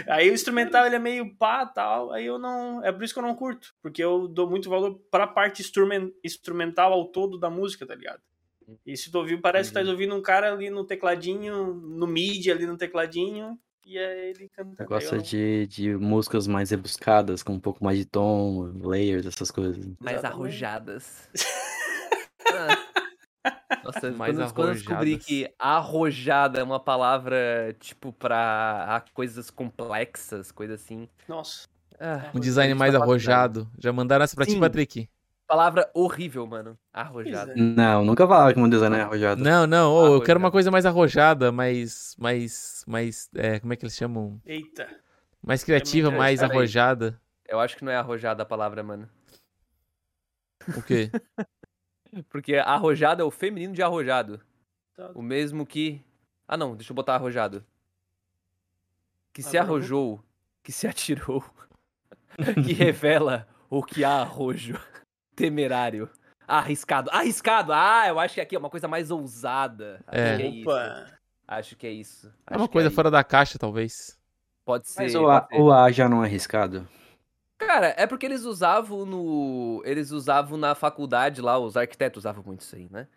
Aí o instrumental ele é meio pá tal, aí eu não. É por isso que eu não curto. Porque eu dou muito valor pra parte instrumen- instrumental ao todo da música, tá ligado? E se tu ouvir, parece que tá ouvindo um cara ali no tecladinho, no MIDI ali no tecladinho, e aí ele canta. Aí eu-
de, de músicas mais rebuscadas, com um pouco mais de tom, layers, essas coisas.
mais
Exatamente.
arrojadas. (laughs) Ah. Nossa,
Mais
quando, quando eu descobri que arrojada é uma palavra, tipo, pra coisas complexas, coisa assim.
Nossa.
Ah,
Um design mais arrojado. Já mandaram essa pra ti,
Sim.
Patrick?
Palavra horrível, mano. Arrojada.
Pois
Não, nunca falava que um design é arrojado.
Não, não, ô, eu quero uma coisa mais arrojada, mais. mais. mais. É, como é que eles chamam?
Eita.
Mais criativa,
Também,
mais arrojada.
Eu acho que não é arrojada a palavra, mano.
O quê? (laughs)
Porque arrojada é o feminino de arrojado.
Tá.
O mesmo que. Ah, não, deixa eu botar arrojado. Que se arrojou, que se atirou, (laughs) que revela o que há arrojo. Temerário. Arriscado. Arriscado! Ah, eu acho que aqui é uma coisa mais ousada. Acho
É.
que é isso.
Opa.
Acho que é isso.
É uma
que
coisa
aí.
fora da caixa, talvez.
Pode ser.
Mas o A, o A já não é arriscado?
Cara, é porque eles usavam no. Eles usavam na faculdade lá, os arquitetos usavam muito isso aí, né?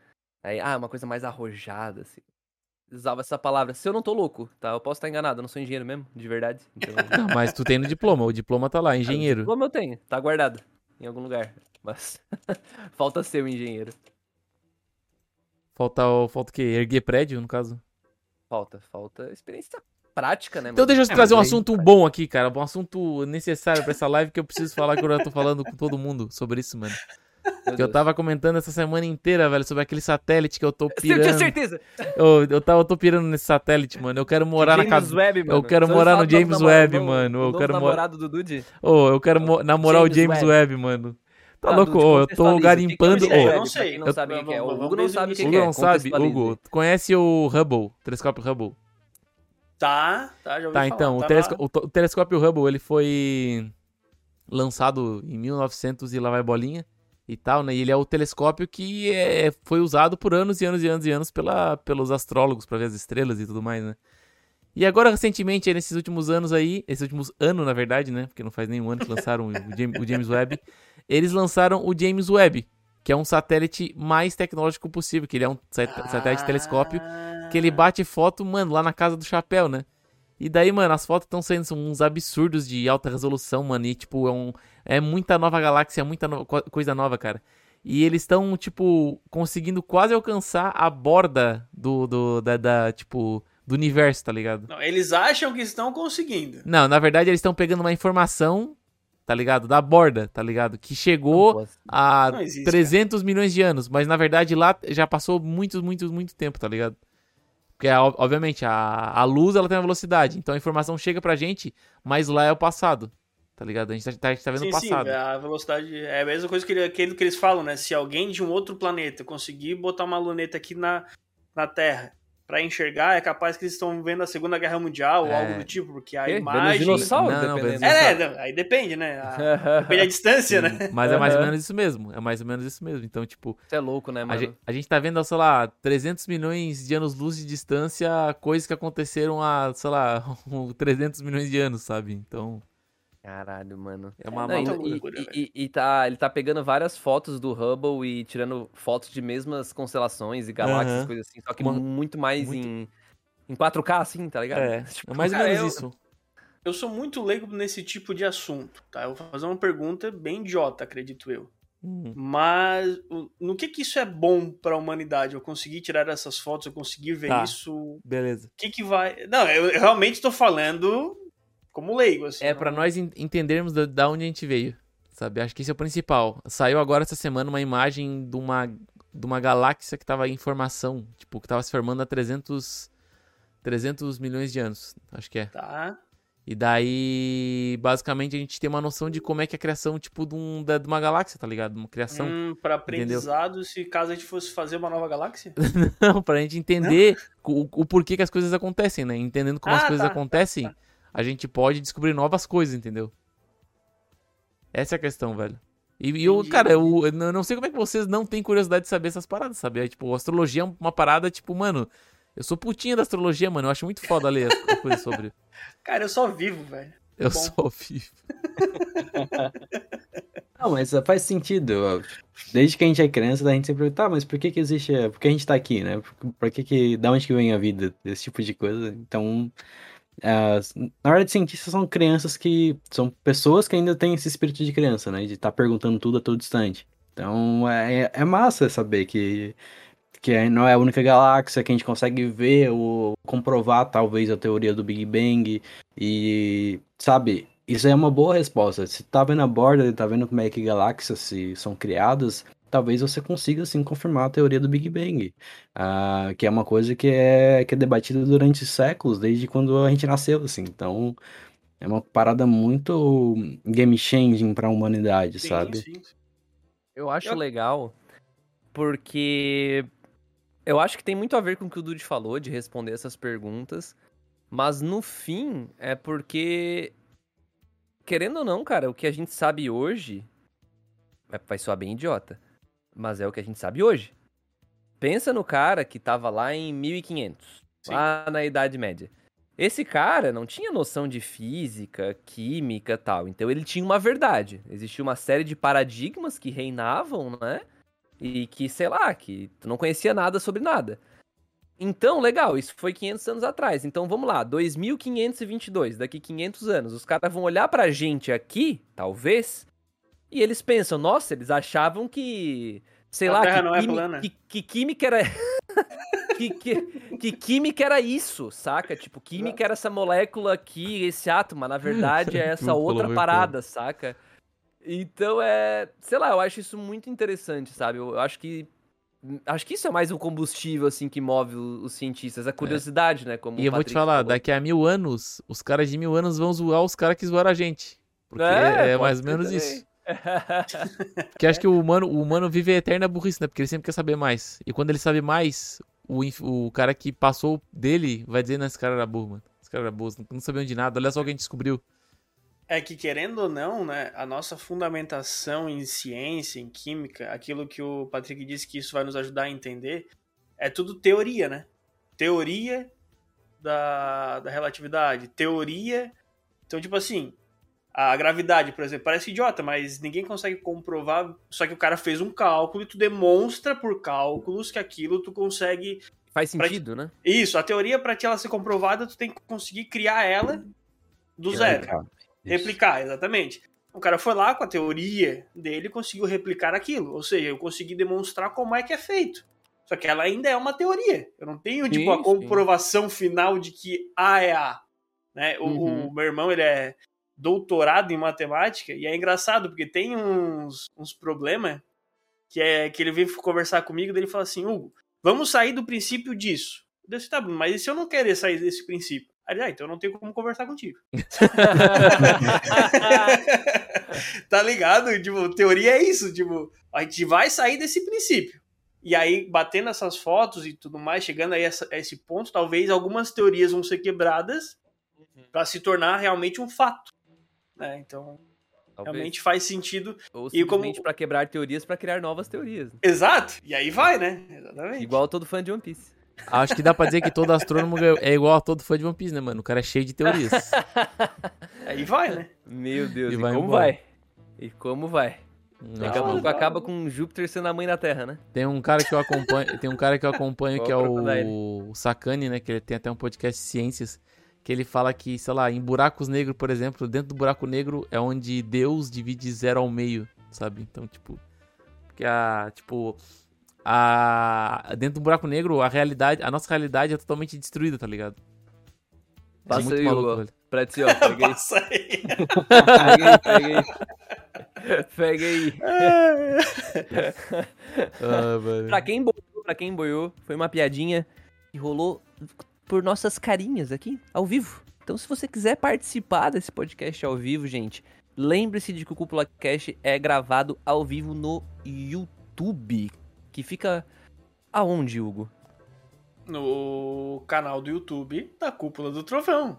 Aí, ah, uma coisa mais arrojada, assim. Eles usavam essa palavra. Se eu não tô louco, tá? Eu posso estar enganado, eu não sou engenheiro mesmo, de verdade. (laughs) Então.
Não, mas tu tem no diploma. O diploma tá lá, engenheiro.
Como eu tenho, tá guardado em algum lugar. Mas (laughs) falta ser um engenheiro.
Falta, o- falta o quê? Erguer prédio, no caso?
Falta, falta experiência prática, né,
Então
mano?
deixa eu
É,
trazer um
mas aí-
assunto bom aqui, cara. Um assunto necessário pra essa live que eu preciso falar que eu já tô falando com todo mundo sobre isso, mano.
Meu
Que eu tava comentando essa semana inteira, velho, sobre aquele satélite que eu tô (laughs)
Eu tinha
pirando.
certeza.
Eu, eu, tava, eu tô pirando nesse satélite, mano. Eu quero morar na
James
casa.
Webb, mano.
eu quero
Você
morar no
o novo
James Webb, mano. Eu
o
quero mo-
namorado do Dude?
Ô, eu quero mo- namorar
James
o James
Webb.
Webb, mano. Tá
Tá,
louco? Eu tô garimpando.
Que que é
eu não sei.
não
Eu-
sabe o que é. O Hugo não sabe o que
O
início.
que
Hugo
é.
não sabe? Hugo, tu conhece o Hubble, o telescópio Hubble?
Tá, tá, já ouvi
Tá,
falar,
então,
tá
o, telesco- o telescópio Hubble, ele foi lançado em 1900 e lá vai bolinha e tal, né? E ele é o telescópio que é, foi usado por anos e anos e anos e anos pela, pelos astrólogos pra ver as estrelas e tudo mais, né? E agora, recentemente, nesses últimos anos aí, esses últimos anos, na verdade, né? Porque não faz nenhum ano que lançaram o, James, o James Webb. Eles lançaram o James Webb, que é um satélite mais tecnológico possível, que ele é um sat- satélite telescópio que ele bate foto, mano, lá na casa do chapéu, né? E daí, mano, as fotos estão sendo uns absurdos de alta resolução, mano. E, tipo, é, um, é muita nova galáxia, é muita no- co- coisa nova, cara. E eles estão, tipo, conseguindo quase alcançar a borda do, do da, da, tipo, do universo, tá ligado?
Não, eles acham que estão conseguindo.
Não, na verdade, eles estão pegando uma informação, tá ligado? Da borda, tá ligado? Que chegou
Não
há
Não existe,
300 milhões de anos, mas na verdade lá já passou muito, muito, muito tempo, tá ligado? Porque, ó- obviamente, a, a luz ela tem uma velocidade, então a informação chega pra gente, mas lá é o passado, tá ligado? A gente tá, tá- a gente tá vendo o
Sim, sim,
passado.
a velocidade é a mesma coisa que, aquilo que eles falam, né? Se alguém de um outro planeta conseguir botar uma luneta aqui na, na Terra pra enxergar, é capaz que eles estão vendo a Segunda Guerra Mundial ou
É.
algo do tipo, porque a?
Vendo
imagem...
dinossauro,
Não,
dependendo.
É? Não, aí depende, né? (laughs) A- depende da distância,
Sim,
né?
Mas é mais ou menos isso mesmo, é mais ou menos isso mesmo. Então, tipo,
Você é louco, né,
a
mano?
gente, a gente tá vendo, sei lá, 300 milhões de anos-luz de distância, coisas que aconteceram há, sei lá, (laughs) 300 milhões de anos, sabe? Então,
Caralho, mano.
é uma
Não, e-
maluca.
e,
loucura,
e- e- e tá, ele tá pegando várias fotos do Hubble e tirando fotos de mesmas constelações e galáxias,
Aham.
coisas assim, só que
Uma-
muito mais
muito-
em, em 4K, assim, tá ligado?
É, (laughs)
Tipo,
é mais ou menos
eu-
isso.
Eu sou muito leigo nesse tipo de assunto, tá? Eu vou fazer uma pergunta bem idiota, acredito eu.
Hum.
Mas o- no que que isso é bom pra humanidade? Eu conseguir tirar essas fotos, eu conseguir ver
Tá.
isso. O
Beleza.
que que vai. Não, eu, eu realmente tô falando como leigo, assim.
É
não-
pra nós en- entendermos da, da onde a gente veio, sabe? Acho que esse é o principal. Saiu agora essa semana uma imagem de uma, de uma galáxia que tava em formação, tipo, que tava se formando há 300, 300 milhões de anos, acho que é.
Tá.
E daí, basicamente, a gente tem uma noção de como é que é a criação, tipo, de, um, de uma galáxia, tá ligado? Uma criação.
Hum, pra aprendizado, se caso a gente fosse fazer uma nova galáxia? (laughs)
Não, pra gente entender o, o porquê que as coisas acontecem, né? Entendendo como as
Ah,
coisas
tá,
acontecem,
tá.
A gente pode descobrir novas coisas, entendeu? Essa é a questão, velho. E, e eu, cara, eu, eu não sei como é que vocês não têm curiosidade de saber essas paradas, sabe? É, tipo, astrologia é uma parada, tipo, mano, eu sou putinha da astrologia, mano. Eu acho muito foda ler as as coisas sobre. (laughs)
Cara, eu só vivo, velho.
Eu
Bom.
sou vivo. (laughs)
Não, mas faz sentido. Desde que a gente é criança, a gente sempre tá, mas por que que existe, por que a gente tá aqui, né? Por, por que que, da onde que vem a vida, esse tipo de coisa. Então, as- na verdade, cientistas são crianças que, são pessoas que ainda têm esse espírito de criança, né? De estar perguntando tudo a todo instante. Então, é, é massa saber que, que é- não é a única galáxia, que a gente consegue ver ou comprovar, talvez, a teoria do Big Bang. E, sabe, isso é uma boa resposta. Se tá vendo a borda, tá vendo como é que galáxias se são criadas, talvez você consiga, sim, confirmar a teoria do Big Bang. Ah, que é uma coisa que é, que é debatida durante séculos, desde quando a gente nasceu, assim. Então, é uma parada muito game-changing pra humanidade,
Sim,
sabe?
sim.
Eu acho
Eu-
legal porque eu acho que tem muito a ver com o que o Dude falou de responder essas perguntas, mas no fim é porque querendo ou não, cara, o que a gente sabe hoje vai- vai soar bem idiota, mas é o que a gente sabe hoje. Pensa no cara que tava lá em 1500,
Sim.
lá na Idade Média. Esse cara não tinha noção de física, química tal. Então ele tinha uma verdade. Existia uma série de paradigmas que reinavam, né? E que, sei lá, que tu não conhecia nada sobre nada. Então, legal, isso foi 500 anos atrás. Então vamos lá, 2522, daqui 500 anos. Os caras vão olhar pra gente aqui, talvez, e eles pensam, nossa, eles achavam que. Sei
A
lá, que,
não é
quimi-
plana.
que, que química era. (laughs) que, que, que química era isso, saca? Tipo, química era essa molécula aqui, esse átomo, mas na verdade é (laughs) essa outra parada, saca? Então é. Sei lá, eu acho isso muito interessante, sabe? Eu, eu acho que. Acho que isso é mais um combustível, assim, que move o- os cientistas. A curiosidade, né? Como
E
o
eu vou te falar,
falou.
daqui a mil anos, os caras de mil anos vão zoar os caras que zoaram a gente. Porque é, é mais ou menos
também.
isso. (laughs) Porque acho que o humano, o humano vive a eterna burrice, né? Porque ele sempre quer saber mais. E quando ele sabe mais, o, o cara que passou dele vai dizer, não, esse cara era burro, mano. Esse cara era burro, não sabiam de nada. Olha só o que a gente descobriu.
É que, querendo ou não, né, a nossa fundamentação em ciência, em química, aquilo que o Patrick disse que isso vai nos ajudar a entender, é tudo teoria, né? Teoria da, da relatividade, teoria. Então, tipo assim, a gravidade, por exemplo, parece idiota, mas ninguém consegue comprovar. Só que o cara fez um cálculo e tu demonstra por cálculos que aquilo tu consegue
Faz
Pra-
sentido, né?
Isso, a teoria, pra te ela ser comprovada, tu tem que conseguir criar ela do zero.
Replicar.
Replicar, exatamente. O cara foi lá com a teoria dele e conseguiu replicar aquilo. Ou seja, eu consegui demonstrar como é que é feito. Só que ela ainda é uma teoria. Eu não tenho, tipo, a
sim.
comprovação final de que A é A. Né? O,
Uhum.
o meu irmão, ele é doutorado em matemática e é engraçado, porque tem uns, uns problemas que é que ele veio conversar comigo e ele fala assim, Hugo, vamos sair do princípio disso. Eu disse, tá, Bruno, mas e se eu não querer sair desse princípio? Aí, ele, ah, então eu não tenho como conversar contigo. (laughs) tá ligado? Tipo, teoria é isso, tipo, a gente vai sair desse princípio. E aí, batendo essas fotos e tudo mais, chegando aí a essa- a esse ponto, talvez algumas teorias vão ser quebradas para se tornar realmente um fato. Né? Então,
Talvez.
realmente faz sentido.
Ou
e como-
simplesmente pra quebrar teorias pra criar novas teorias. né?
Exato. E aí vai, né? Exatamente.
Igual todo fã de One Piece.
Acho que dá pra dizer que todo astrônomo é igual a todo fã de One Piece, né, mano? O cara é cheio de teorias. (laughs)
Aí vai, né?
Meu Deus,
E
e,
vai
como
embora.
vai? E como vai? Daqui a
Não.
pouco acaba com Júpiter sendo a mãe da Terra, né?
Tem um cara que eu acompanho, tem um cara que eu acompanho (laughs) que é o, o Sakane, né? Que ele tem até um podcast de ciências. Que ele fala que, sei lá, em buracos negros, por exemplo, dentro do buraco negro é onde Deus divide zero ao meio, sabe? Então, tipo. Porque a. Tipo. A. Dentro do buraco negro, a realidade. A nossa realidade é totalmente destruída, tá ligado? É
Passa
muito
aí,
maluco,
Hugo.
velho.
Pra ti, ó. (laughs) Pega aí.
Passa aí.
Pega aí, pega aí. Pega aí.
Ah, velho.
Pra quem boiou, pra quem boiou, foi uma piadinha que rolou por nossas carinhas aqui, ao vivo. Então, se você quiser participar desse podcast ao vivo, gente, lembre-se de que o Cúpula Cast é gravado ao vivo no YouTube, que fica aonde, Hugo?
No canal do YouTube da Cúpula do Trovão.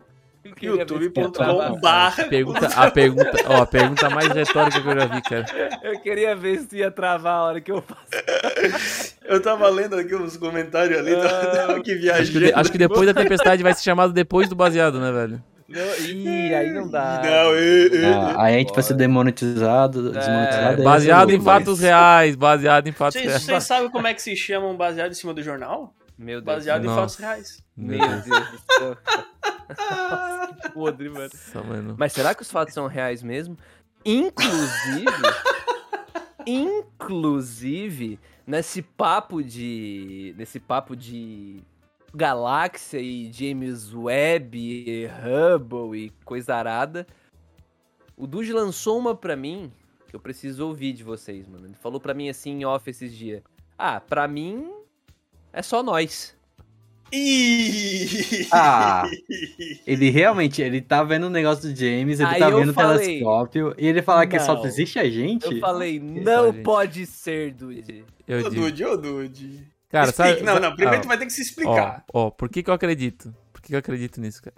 queria ver se ia travar.
youtube.com barra
Pergunta, a pergunta, ó, a pergunta mais retórica que eu já vi, cara.
Eu queria ver se tu ia travar a hora que eu faço. (laughs)
Eu tava lendo aqui uns comentários ali, tava, tava aqui
Acho que, acho que depois da tempestade vai ser chamado depois do baseado, né, velho?
Não, ih, aí não dá.
Não, e, e,
Ah, aí a gente vai ser demonetizado, desmonetizado. aí
Baseado
vai
em fatos reais, baseado em fatos
Vocês,
reais.
vocês sabem como é que se chama um baseado em cima do jornal?
Meu Deus.
Baseado em
Nossa.
fatos reais.
Meu Deus do céu. Nossa, (laughs) que podre, mano.
Nossa, mano.
Mas será que os fatos são reais mesmo? Inclusive, (laughs) inclusive, nesse papo de, nesse papo de galáxia e James Webb, e Hubble e coisa arada, o Dude lançou uma pra mim que eu preciso ouvir de vocês, mano. Ele falou pra mim assim em off esses dias. Ah, pra mim é só nós.
Ah, (laughs) Ele realmente, ele tá vendo o negócio do James, ele
Aí
tá vendo o
falei,
telescópio, e ele fala que só
não.
existe a gente?
Eu falei, não pode ser, Dude.
Eu
Ô,
digo.
Dude, ô, Dude.
Cara,
Explica.
sabe.
Não, não, primeiro
ah,
tu vai ter que se
Ó,
explicar.
ó, por que que eu acredito? Por que que eu acredito nisso, cara?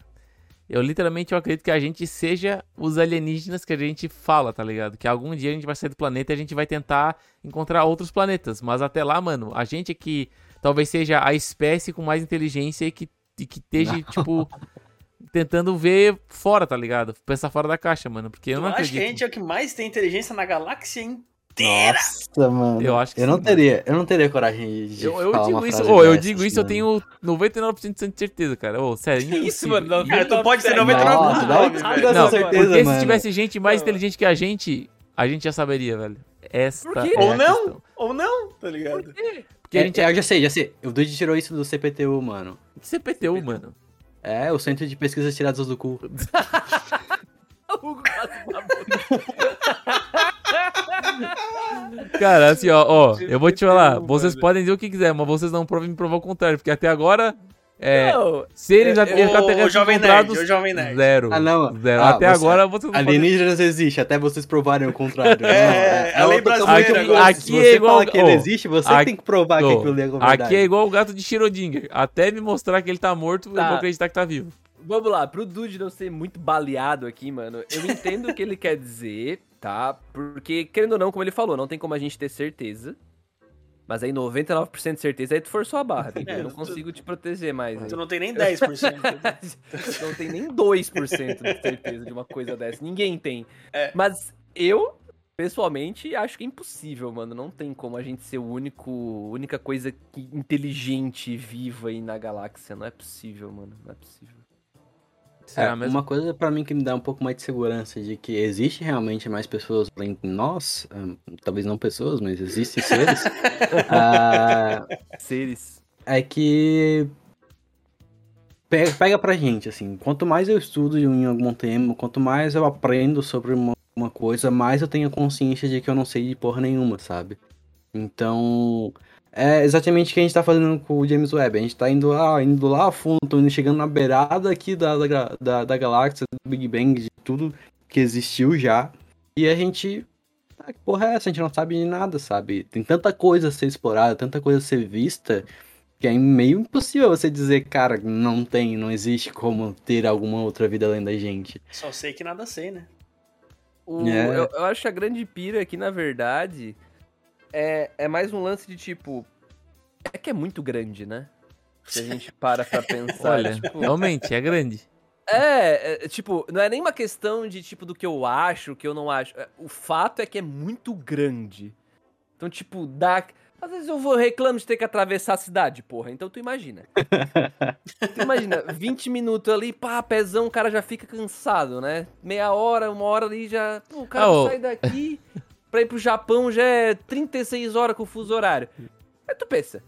Eu literalmente eu acredito que a gente seja os alienígenas que a gente fala, tá ligado? Que algum dia a gente vai sair do planeta e a gente vai tentar encontrar outros planetas. Mas até lá, mano, a gente é que talvez seja a espécie com mais inteligência e que, e que esteja, tipo, tentando ver fora, tá ligado? Pensar fora da caixa, mano. Porque eu
Eu
não
acho que
acredito.
a gente é o que mais tem inteligência na galáxia inteira.
Nossa, mano.
Eu acho que
eu não
sim,
teria, eu não teria coragem de
Eu, eu
falar
digo
uma
isso,
frase
ô, eu digo isso, eu
mano.
tenho 99% de certeza, cara. Ô, sério,
Que isso, mano? Não,
Cara, tu pode
Nossa,
99%
Nossa, desculpa
Não,
essa certeza,
porque
mano.
se tivesse gente mais
Não.
inteligente que a gente, a gente já saberia, velho. Esta
Por quê?
é
Ou
a
não,
questão.
ou não, tá ligado?
Porque a
É,
gente
é, eu já sei, já sei. O Dude tirou isso do CPTU, mano.
Que CPTU, mano.
É, o Centro de Pesquisas Tiradas do Cu. (laughs)
Cara, assim, ó, ó, eu vou te falar, vocês podem dizer o que quiser, mas vocês não provem me provar o contrário, porque até agora, é,
Não,
seres
eu-
extraterrestres
Ô, Jovem Nerd, ô, Jovem Nerd.
zero,
Ah, não.
zero.
Ah,
até
você-
agora vocês não podem...
Alienígenas existe, até vocês provarem o contrário.
É,
Não,
a lei brasileira
que-
agora.
Se
Aqui
você
é igual-
fala que ele existe, você
aqui-
tem que provar que
ó,
aquilo ali é verdade.
Aqui é igual o gato de Schrödinger, até me mostrar que ele tá morto, eu
Tá.
vou acreditar que tá vivo.
Vamos lá, pro Dude não ser muito baleado aqui, mano, eu entendo o que ele quer dizer, tá? Porque, querendo ou não, como ele falou, não tem como a gente ter certeza. Mas aí 99% de certeza, aí tu forçou a barra. (laughs)
É,
eu não
tu-
consigo te proteger mais. aí.
Tu não tem nem 10%. (laughs)
não tem nem 2% de certeza de uma coisa dessa. Ninguém tem.
É.
Mas eu, pessoalmente, acho que é impossível, mano. Não tem como a gente ser o único, única coisa que- inteligente e viva aí na galáxia. Não é possível, mano. Não é possível.
Será
É,
mesmo?
Uma coisa pra mim que me dá um pouco mais de segurança de que existe realmente mais pessoas além de nós, hum, talvez não pessoas, mas existem seres, (laughs) ah,
Seres.
é que pega, pega pra gente, assim, quanto mais eu estudo em algum tema, quanto mais eu aprendo sobre uma, uma coisa, mais eu tenho consciência de que eu não sei de porra nenhuma, sabe? Então, é exatamente o que a gente tá fazendo com o James Webb. A gente tá indo lá, indo lá a fundo, indo- chegando na beirada aqui da, da, da, da galáxia, do Big Bang, de tudo que existiu já. E a gente. Ah, que porra é essa? A gente não sabe de nada, sabe? Tem tanta coisa a ser explorada, tanta coisa a ser vista, que é meio impossível você dizer, cara, não tem, não existe como ter alguma outra vida além da gente.
Só sei que nada sei, né?
O-
É.
eu, eu acho que a grande pira aqui, na verdade, é, é mais um lance de tipo. É que é muito grande, né? Se a gente para pra (laughs) pensar.
Olha,
tipo,
realmente, é grande.
É, é, tipo, não é nem uma questão de, tipo, do que eu acho, o que eu não acho. É, O fato é que é muito grande. Então, tipo, dá... Às vezes eu vou reclamo de ter que atravessar a cidade, porra. Então tu imagina. (laughs) tu imagina, 20 minutos ali, pá, pezão, o cara já fica cansado, né? Meia hora, uma hora ali já... Pô, o cara
Ah,
sai daqui (laughs) pra ir pro Japão já é 36 horas com o fuso horário. Aí tu pensa...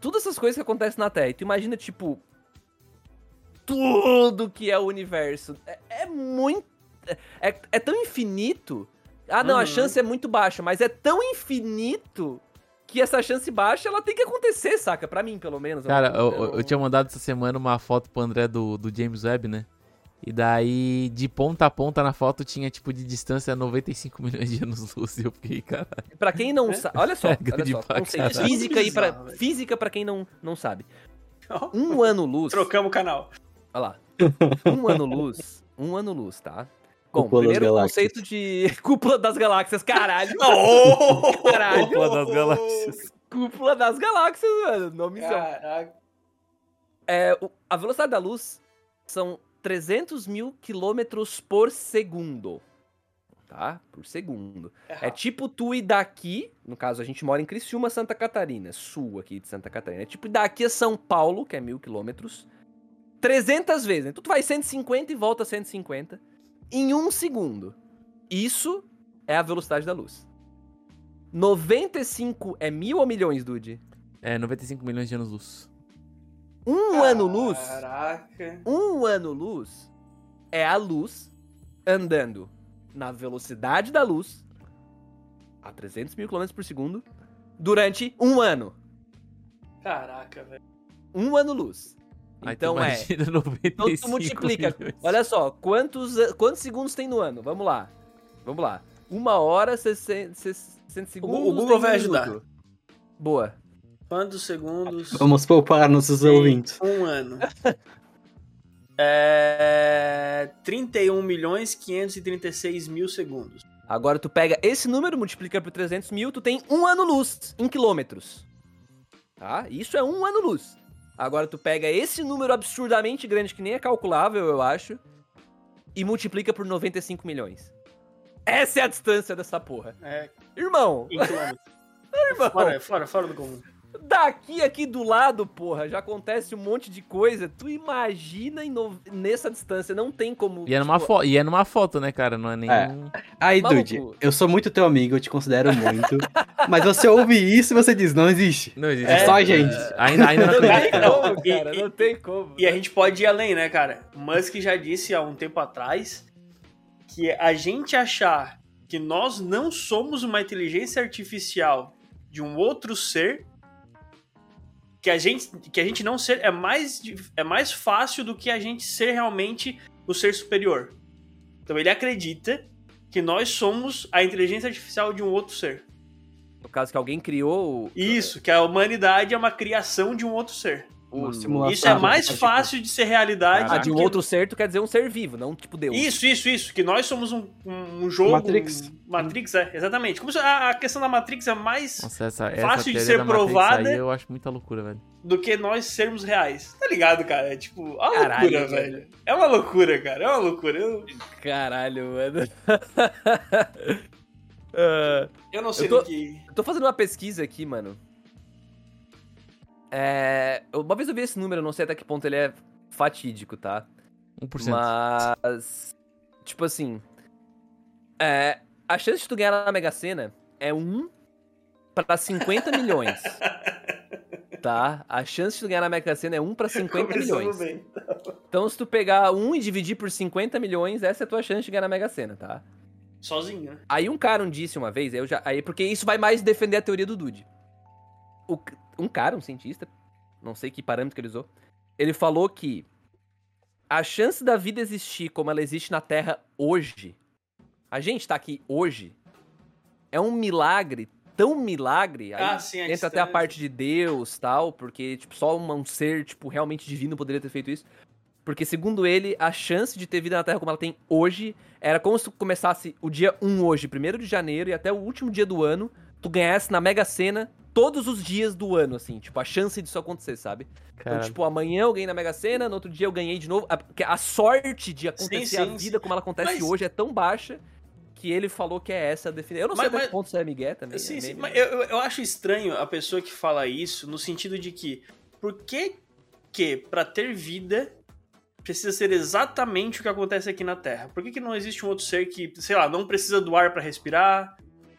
Todas essas coisas que acontecem na Terra, e tu imagina, tipo, tudo que é o universo. É, é muito. É, é tão infinito. Ah, não, a
Uhum.
chance é muito baixa, mas é tão infinito que essa chance baixa ela tem que acontecer, saca? Pra mim, pelo menos.
Cara, eu, eu- eu tinha mandado essa semana uma foto pro André do, do James Webb, né? E daí, de ponta a ponta na foto, tinha, tipo, de distância 95 (laughs) milhões de anos-luz. E eu fiquei, cara.
Pra quem não sabe. Olha só,
É
olha só. Conceito.
caralho.
Física aí pra, física pra quem não, não sabe. Um ano-luz.
Trocamos o canal.
Olha lá. Um ano-luz. Um ano-luz, tá? Bom,
Cúpula das
primeiro conceito de (laughs) cúpula das galáxias, caralho.
Oh!
Caralho.
Cúpula das galáxias.
Cúpula das galáxias, mano. Nomezão.
Caraca.
É, a velocidade da luz são 300 mil quilômetros por segundo. Tá? Por segundo. É tipo tu ir daqui, no caso a gente mora em Criciúma, Santa Catarina, sul aqui de Santa Catarina. É tipo ir daqui a São Paulo, que é mil quilômetros, 300 vezes. Então tu vai 150 e volta 150 em um segundo. Isso é a velocidade da luz. 95 é mil ou milhões, Dude?
É, 95 milhões de anos-luz.
Um ano-luz
Caraca.
um ano-luz é a luz andando na velocidade da luz a 300 mil km por segundo durante um ano.
Caraca, velho.
Um ano-luz.
Aí tu
Então é.
imagina
Então
95
tu multiplica.
milhões.
Olha só, quantos, quantos segundos tem no ano? Vamos lá. Vamos lá. Uma hora, 60, 60 segundos.
o Google vai ajudar.
Boa.
Quantos segundos?
Vamos poupar nossos ouvintes.
Um ano. (laughs) É... 31 milhões 536 mil segundos.
Agora tu pega esse número, multiplica por 300 mil, tu tem um ano-luz em quilômetros. Tá? Isso é um ano-luz. Agora tu pega esse número absurdamente grande, que nem é calculável, eu acho, e multiplica por 95 milhões. Essa é a distância dessa porra.
É,
Irmão,
em quilômetros. (laughs)
irmão,
fora, fora, fora do comum.
Daqui aqui do lado, porra, já acontece um monte de coisa. Tu imagina no- nessa distância, não tem como...
E é, numa
tipo,
e é numa foto, né, cara? Não é nem.
É. Aí,
Maluco.
Dude, eu sou muito teu amigo, eu te considero muito. (laughs) mas você ouve isso e você diz, não existe.
Não existe.
É só a gente.
Ainda, ainda não
Não tem como, cara,
e-
não tem como.
E a gente pode ir além, né, cara? Musk já disse há um tempo atrás que a gente achar que nós não somos uma inteligência artificial de um outro ser que a gente que a gente não ser é mais é mais fácil do que a gente ser realmente o ser superior. Então ele acredita que nós somos a inteligência artificial de um outro ser.
No caso que alguém criou.
Isso, que a humanidade é uma criação de um outro ser.
Uma
o-
simulação.
Isso é mais
Tipo,
fácil de ser realidade.
Ah, de um
que-
outro ser, tu quer dizer um ser vivo, não tipo Deus.
Isso, isso, isso. Que nós somos um, um, jogo.
Matrix.
um- Matrix, é, exatamente. Como se a, a questão da Matrix é mais
Nossa, essa, essa
Fácil de ser provada.
Aí eu acho muita loucura, velho.
do que nós sermos reais. Tá ligado, cara? É tipo, é uma
Caralho,
loucura,
velho.
velho. É uma loucura, cara. É uma loucura. Eu,
Caralho, mano. Ah, (laughs)
eu não sei
Eu tô-
do que.
eu tô fazendo uma pesquisa aqui, mano. É, uma vez eu vi esse número, eu não sei até que ponto ele é fatídico, tá?
1%.
Mas. Tipo assim. É, a chance de tu ganhar na Mega Sena é 1 pra 50 milhões. (laughs) Tá? A chance de tu ganhar na Mega Sena é 1 pra 50
Começando
milhões.
bem.
Então, se tu pegar 1 e dividir por 50 milhões, essa é a tua chance de ganhar na Mega Sena, tá?
Sozinho, né?
Aí um cara um disse uma vez, eu já, aí porque isso vai mais defender a teoria do Dude. O um cara, um cientista, não sei que parâmetro que ele usou, ele falou que a chance da vida existir como ela existe na Terra hoje, a gente tá aqui hoje, é um milagre, tão milagre, aí
Ah, sim, a
entra até a parte de Deus, tal, porque tipo só um, um ser tipo realmente divino poderia ter feito isso. Porque, segundo ele, a chance de ter vida na Terra como ela tem hoje era como se tu começasse o dia 1 hoje, 1 de janeiro, e até o último dia do ano, tu ganhasse na Mega Sena todos os dias do ano, assim. Tipo, a chance disso acontecer, sabe? Então,
Cara,
tipo, amanhã eu ganhei na Mega Sena, no outro dia eu ganhei de novo. A, porque a sorte de acontecer
Sim,
a
sim,
vida
sim.
como ela acontece
Mas-
hoje é tão baixa que ele falou que é essa a definição. Eu não sei
Mas-
até
mas-
que ponto isso é Miguel também.
Sim,
é
sim. Mas eu, eu- eu acho estranho a pessoa que fala isso no sentido de que por que que pra ter vida precisa ser exatamente o que acontece aqui na Terra? Por que, que não existe um outro ser que, sei lá, não precisa do ar pra respirar?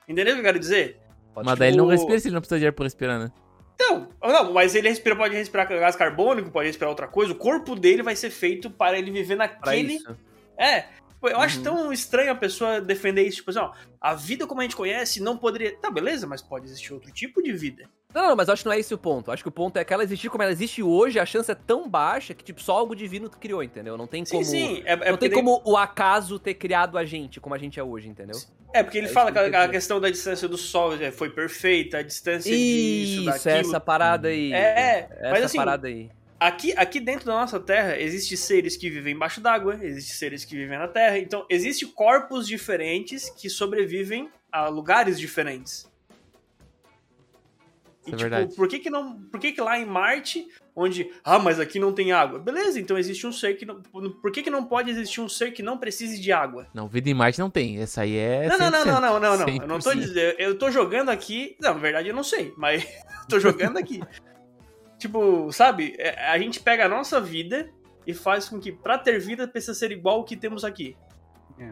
Entendeu o que eu quero dizer?
Pode
mas daí ele não respira se ele não precisa de ar pra respirar, né?
Não, não, mas ele respira, pode respirar gás carbônico, pode respirar outra coisa. O corpo dele vai ser feito para ele viver naquele. É. Eu acho
Uhum.
tão estranho a pessoa defender isso, tipo assim, ó, a vida como a gente conhece não poderia. Tá, beleza, mas pode existir outro tipo de vida.
Não, não, mas acho que não é esse o ponto. Acho que o ponto é que ela existir como ela existe hoje, a chance é tão baixa que, tipo, só algo divino criou, entendeu? Não tem
Sim,
como.
sim. É, é
não tem como o acaso ter criado a gente como a gente é hoje, entendeu?
É, porque ele
É
fala
que
a, a questão da distância do Sol é, foi perfeita, a distância disso,
Isso,
daquilo.
essa parada aí.
É,
essa
mas assim,
parada aí.
Aqui, aqui dentro da nossa Terra, existem seres que vivem embaixo d'água, existem seres que vivem na Terra. Então, existem corpos diferentes que sobrevivem a lugares diferentes.
Isso
E,
é
tipo,
verdade.
por que que não. Por que que lá em Marte, onde. Ah, mas aqui não tem água. Beleza, então existe um ser que não. Por que que não pode existir um ser que não precise de água?
Não, vida em Marte não tem. Essa aí é.
Não, não, não,
100%.
não, não, não, não. Eu não tô
100%.
dizendo. Eu tô jogando aqui. Não, na verdade eu não sei, mas (laughs) tô jogando aqui. tipo, sabe? É, A gente pega a nossa vida e faz com que pra ter vida precisa ser igual o que temos aqui.
É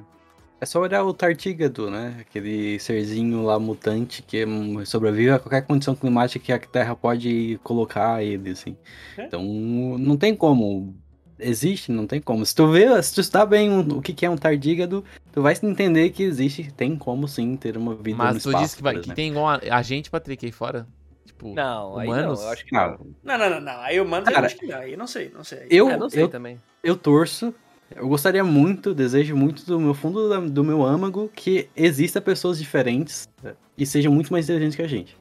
só olhar o Tartígrado, né? Aquele serzinho lá mutante que hum, sobrevive a qualquer condição climática que a Terra pode colocar ele, assim.
É.
Então, não tem como. Existe, não tem como. Se tu vê, se tu estudar bem um- o que que é um tardígrado, tu vai entender que existe, tem como sim ter uma vida no
Mas tu
espaço,
disse que, vai, que tem igual a, a gente, Patrick, aí fora? Tipo,
Não, aí não,
humanos?
eu acho que não.
Não, não, não, não. Aí eu mando, eu
Cara,
acho que não. Aí eu não sei, não sei.
eu,
É, não sei
eu,
também.
eu torço, eu gostaria muito, desejo muito do meu fundo do meu âmago que exista pessoas diferentes e sejam muito mais inteligentes que a gente.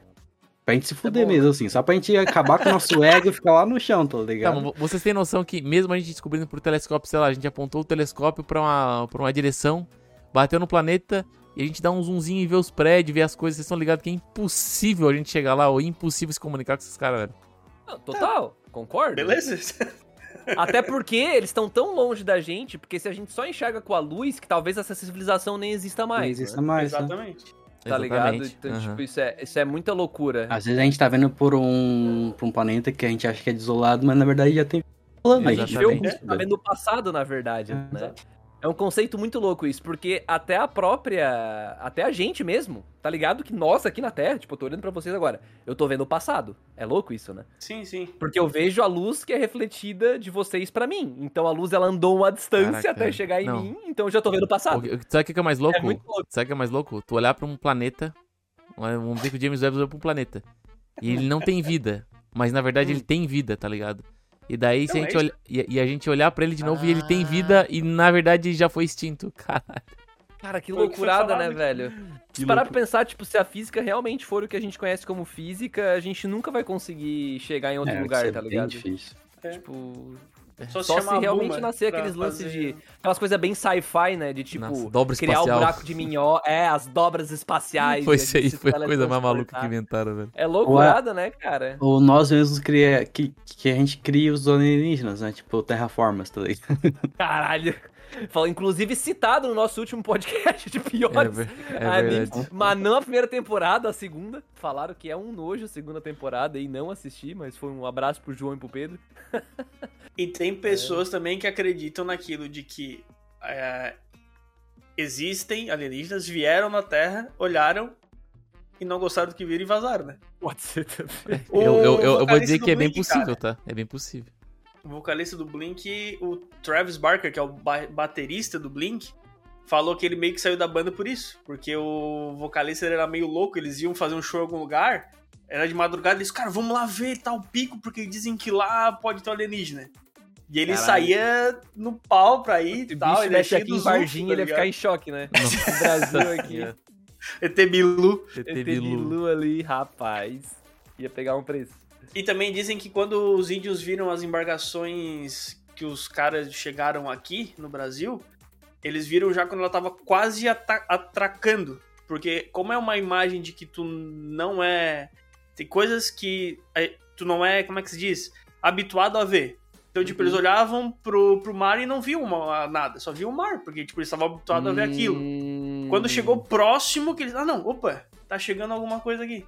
Pra gente se fuder
bom,
mesmo, assim. Só pra gente acabar com o nosso ego e ficar lá no chão, tá
Tá,
ligado?
mas vocês têm noção que mesmo a gente descobrindo por telescópio, sei lá, a gente apontou o telescópio pra uma, pra uma direção, bateu no planeta e a gente dá um zoomzinho e vê os prédios, vê as coisas, vocês estão ligados que é impossível a gente chegar lá, ou impossível se comunicar com esses caras, velho.
Total, concordo.
Beleza?
Até porque eles estão tão longe da gente, porque se a gente só enxerga com a luz, que talvez essa civilização nem exista mais.
Não existe
né?
mais, né?
Exatamente.
Tá ligado?
Exatamente.
Então,
Aham.
tipo, isso é, isso é muita loucura.
Às vezes a gente tá vendo por um, por um planeta que a gente acha que é desolado, mas na verdade já tem falando
a gente vê o que tá vendo no passado, na verdade,
É,
né? É um conceito muito louco isso, porque até a própria. Até a gente mesmo, tá ligado? Que nós aqui na Terra, tipo, eu tô olhando pra vocês agora, eu tô vendo o passado. É louco isso, né?
Sim, sim.
Porque eu vejo a luz que é refletida de vocês pra mim. Então a luz ela andou uma distância
Caraca,
até chegar em
não.
mim, então eu já tô vendo o passado.
O que- Sabe o que é mais louco?
É muito louco.
Sabe o que é mais louco? Tu olhar pra um planeta, vamos dizer que o James Webb olhou pra um planeta, e ele não tem vida, mas na verdade ele tem vida, tá ligado? E daí, se a gente
é
olha, e, e a gente olhar pra ele de novo e ele tem vida e na verdade já foi extinto. (laughs) Caralho.
Cara, que loucurada, né, velho? (laughs)
Que
Se parar pra pensar, tipo, se a física realmente for o que a gente conhece como física, a gente nunca vai conseguir chegar em outro
É,
lugar,
é
tá
bem
ligado?
difícil.
Tipo,
Só,
só se realmente
Buma
nascer aqueles lances
fazer-
de. Aquelas coisas bem sci-fi, né? De tipo,
Nossa, dobra
criar
espacial.
um buraco de minhó. É, as dobras espaciais.
Foi isso aí, foi a coisa mais maluca que inventaram, velho.
É loucurada, né, cara?
Ou nós mesmos cria, que, que a gente cria os alienígenas, né? Tipo, terraformas, tá ligado?
Caralho. Inclusive citado no nosso último podcast de
É,
piores
ver- é
animes. Mas não a primeira temporada, a segunda. Falaram que é um nojo a segunda temporada e não assisti, mas foi um abraço pro João e pro Pedro.
E tem pessoas também que acreditam naquilo de que é, existem alienígenas, vieram na Terra, olharam e não gostaram do que viram e vazaram, né?
Pode ser também.
Eu, eu, eu, eu vou dizer que é bem possível,
cara,
tá? É bem possível.
O vocalista do Blink, o Travis Barker, que é o ba- baterista do Blink, falou que ele meio que saiu da banda por isso. Porque o vocalista era meio louco, eles iam fazer um show em algum lugar, era de madrugada, eles, cara, vamos lá ver tal pico, porque dizem que lá pode ter um alienígena. E ele
Caralho.
saía no pau pra ir e tal,
bicho
ele cheio
aqui em Varginha,
UFO,
ele ia
tá
ficar em choque, né?
Nossa (laughs)
O Brasil aqui. (laughs)
ET Bilu.
ET. Bilu
ali, rapaz. Ia pegar um preço.
E também dizem que quando os índios viram as embarcações que os caras chegaram aqui no Brasil, eles viram já quando ela tava quase atracando. Porque como é uma imagem de que tu não é... Tem coisas que é, tu não é, como é que se diz? Habituado a ver. Então, tipo, eles olhavam pro, pro mar e não viam uma- nada, só viam o mar, porque, tipo, eles estavam habituados a ver aquilo.
Hum.
Quando chegou próximo, que eles... Ah, não, opa, tá chegando alguma coisa aqui.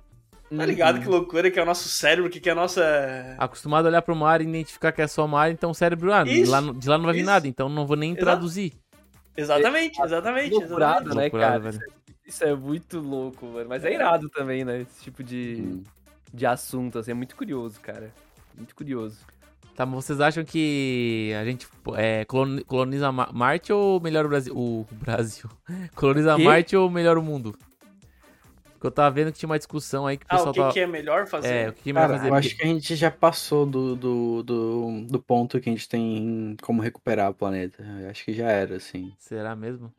Tá ligado
Uhum.
que loucura que é o nosso cérebro, que, que é a nossa...
Acostumado a olhar pro mar e identificar que é só mar, então o cérebro, ah, de
Isso,
lá, não- de lá não vai vir
isso.
nada, então não vou nem
Exato.
traduzir.
Exatamente, exatamente.
Loucurada,
exatamente.
né,
Loucurada,
cara?
velho.
Isso é muito louco, mano. Mas é irado também, né? Esse tipo de,
Hum.
de assunto, assim. É muito curioso, cara. Muito curioso.
Tá, mas vocês acham que a gente é, coloni- coloniza Ma- Marte ou melhor o Brasil? O Brasil. (laughs) Coloniza? Marte ou melhor o mundo? Porque eu tava vendo que tinha uma discussão aí que o
Ah,
pessoal
o que,
tava.
que é melhor fazer?
É, o que, que é melhor
Cara,
fazer?
eu acho que a gente já passou do, do, do, do ponto que a gente tem como recuperar o planeta. Eu acho que já era, assim.
Será mesmo?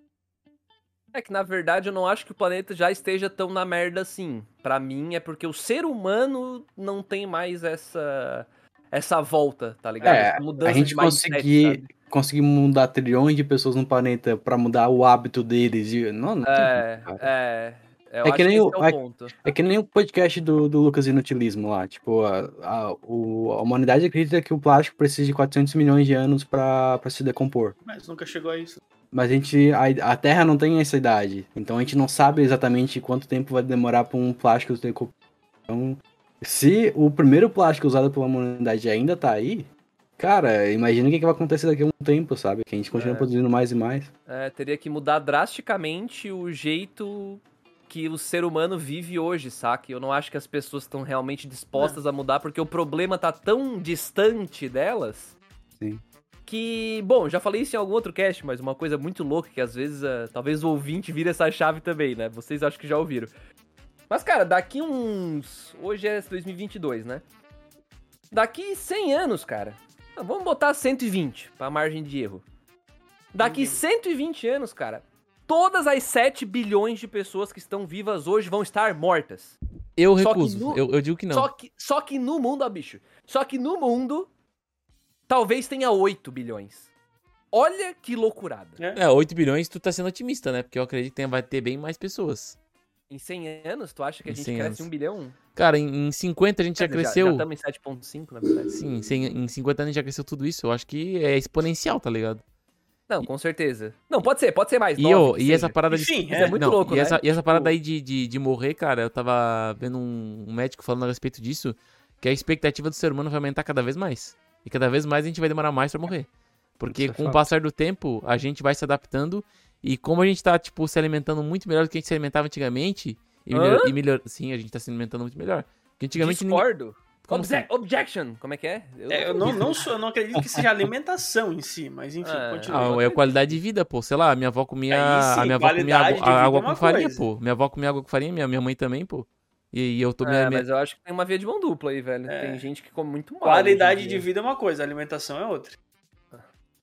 É que, na verdade, eu não acho que o planeta já esteja tão na merda assim. Pra mim, é porque o ser humano não tem mais essa essa volta, tá ligado?
É,
Essa mudança
a gente conseguir, conseguir mudar trilhões de pessoas no planeta pra mudar o hábito deles. e- Não, não
É, é. Eu
É
acho
que
que,
nem
esse
o-
é o
é-
ponto.
É que nem o podcast do, do Lucas Inutilismo lá. Tipo, a, a, o- a humanidade acredita que o plástico precisa de 400 milhões de anos pra, pra se decompor.
Mas nunca chegou a isso.
Mas a gente. A, a Terra não tem essa idade. Então a gente não sabe exatamente quanto tempo vai demorar pra um plástico se decompor. Então, se o primeiro plástico usado pela humanidade ainda tá aí, cara, imagina o que, que vai acontecer daqui a um tempo, sabe? Que a gente continua
É.
produzindo mais e mais.
É, teria que mudar drasticamente o jeito que o ser humano vive hoje, saca? Eu não acho que as pessoas estão realmente dispostas a mudar, porque o problema tá tão distante delas.
Sim.
Que, bom, já falei isso em algum outro cast, mas uma coisa muito louca que às vezes, ah, talvez o ouvinte vire essa chave também, né? Vocês acho que já ouviram. Mas, cara, daqui uns. Hoje é 2022, né? Daqui 100 anos, cara. Vamos botar 120 pra margem de erro. Daqui 120 anos, cara, todas as 7 bilhões de pessoas que estão vivas hoje vão estar mortas.
Eu recuso.
no-
Eu, eu digo que não.
Só que, só que no mundo, ó, bicho. Só que no mundo, talvez tenha 8 bilhões. Olha que loucurada.
É, 8 bilhões, tu tá sendo otimista, né? Porque eu acredito que vai ter bem mais pessoas.
Em 100 anos, tu acha que a gente
100
cresce
anos.
1 bilhão?
Cara, em, em 50 a gente já
Quer dizer,
cresceu.
Já estamos em 7.5, na verdade.
Sim, em cem- em 50 anos já cresceu tudo isso. Eu acho que é exponencial, tá ligado?
Não, com certeza. Não, pode ser, pode ser mais.
E,
nove,
eu, e essa parada de.
Enfim,
Isso é muito
Não,
louco,
e
né?
essa, e essa
Tipo-
parada aí de, de, de morrer, cara, eu tava vendo um, um médico falando a respeito disso, que a expectativa do ser humano vai aumentar cada vez mais. E cada vez mais a gente vai demorar mais pra morrer. Porque
Isso é
com o
fato.
passar do tempo, a gente vai se adaptando. E como a gente tá, tipo, se alimentando muito melhor do que a gente se alimentava antigamente. E, melhor, e Sim, a gente tá se alimentando muito melhor. Porque antigamente. ninguém-
Discordo.
Como
Obje-
assim?
Objection. Como é que é?
É, eu não, não, sou, eu não acredito que seja (laughs) alimentação em si, mas enfim,
É.
continua.
Ah, é qualidade de vida, pô. Sei lá, minha avó comia.
Sim,
a minha avó comia
qualidade
água, água
é uma
com farinha,
coisa.
pô. Minha avó comia água com farinha, minha, minha mãe também, pô. E, e eu tô.
É,
minha, minha-
mas eu acho que tem uma via de mão dupla aí, velho.
É.
Tem gente que come muito mal.
Qualidade de vida é uma coisa, alimentação é outra.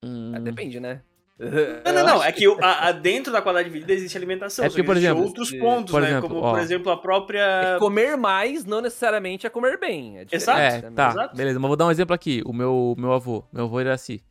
Hum,
Ah, depende, né?
Não, não, não. É que a, a- dentro da qualidade de vida existe alimentação.
É porque,
que
por exemplo,
outros pontos,
por
né?
exemplo,
como,
ó.
por exemplo, a
É
própria.
que comer mais não necessariamente é comer bem. É, diferente
É,
também.
tá,
Exato.
beleza. Mas vou dar um exemplo aqui. O meu, meu avô, meu avô Iraci,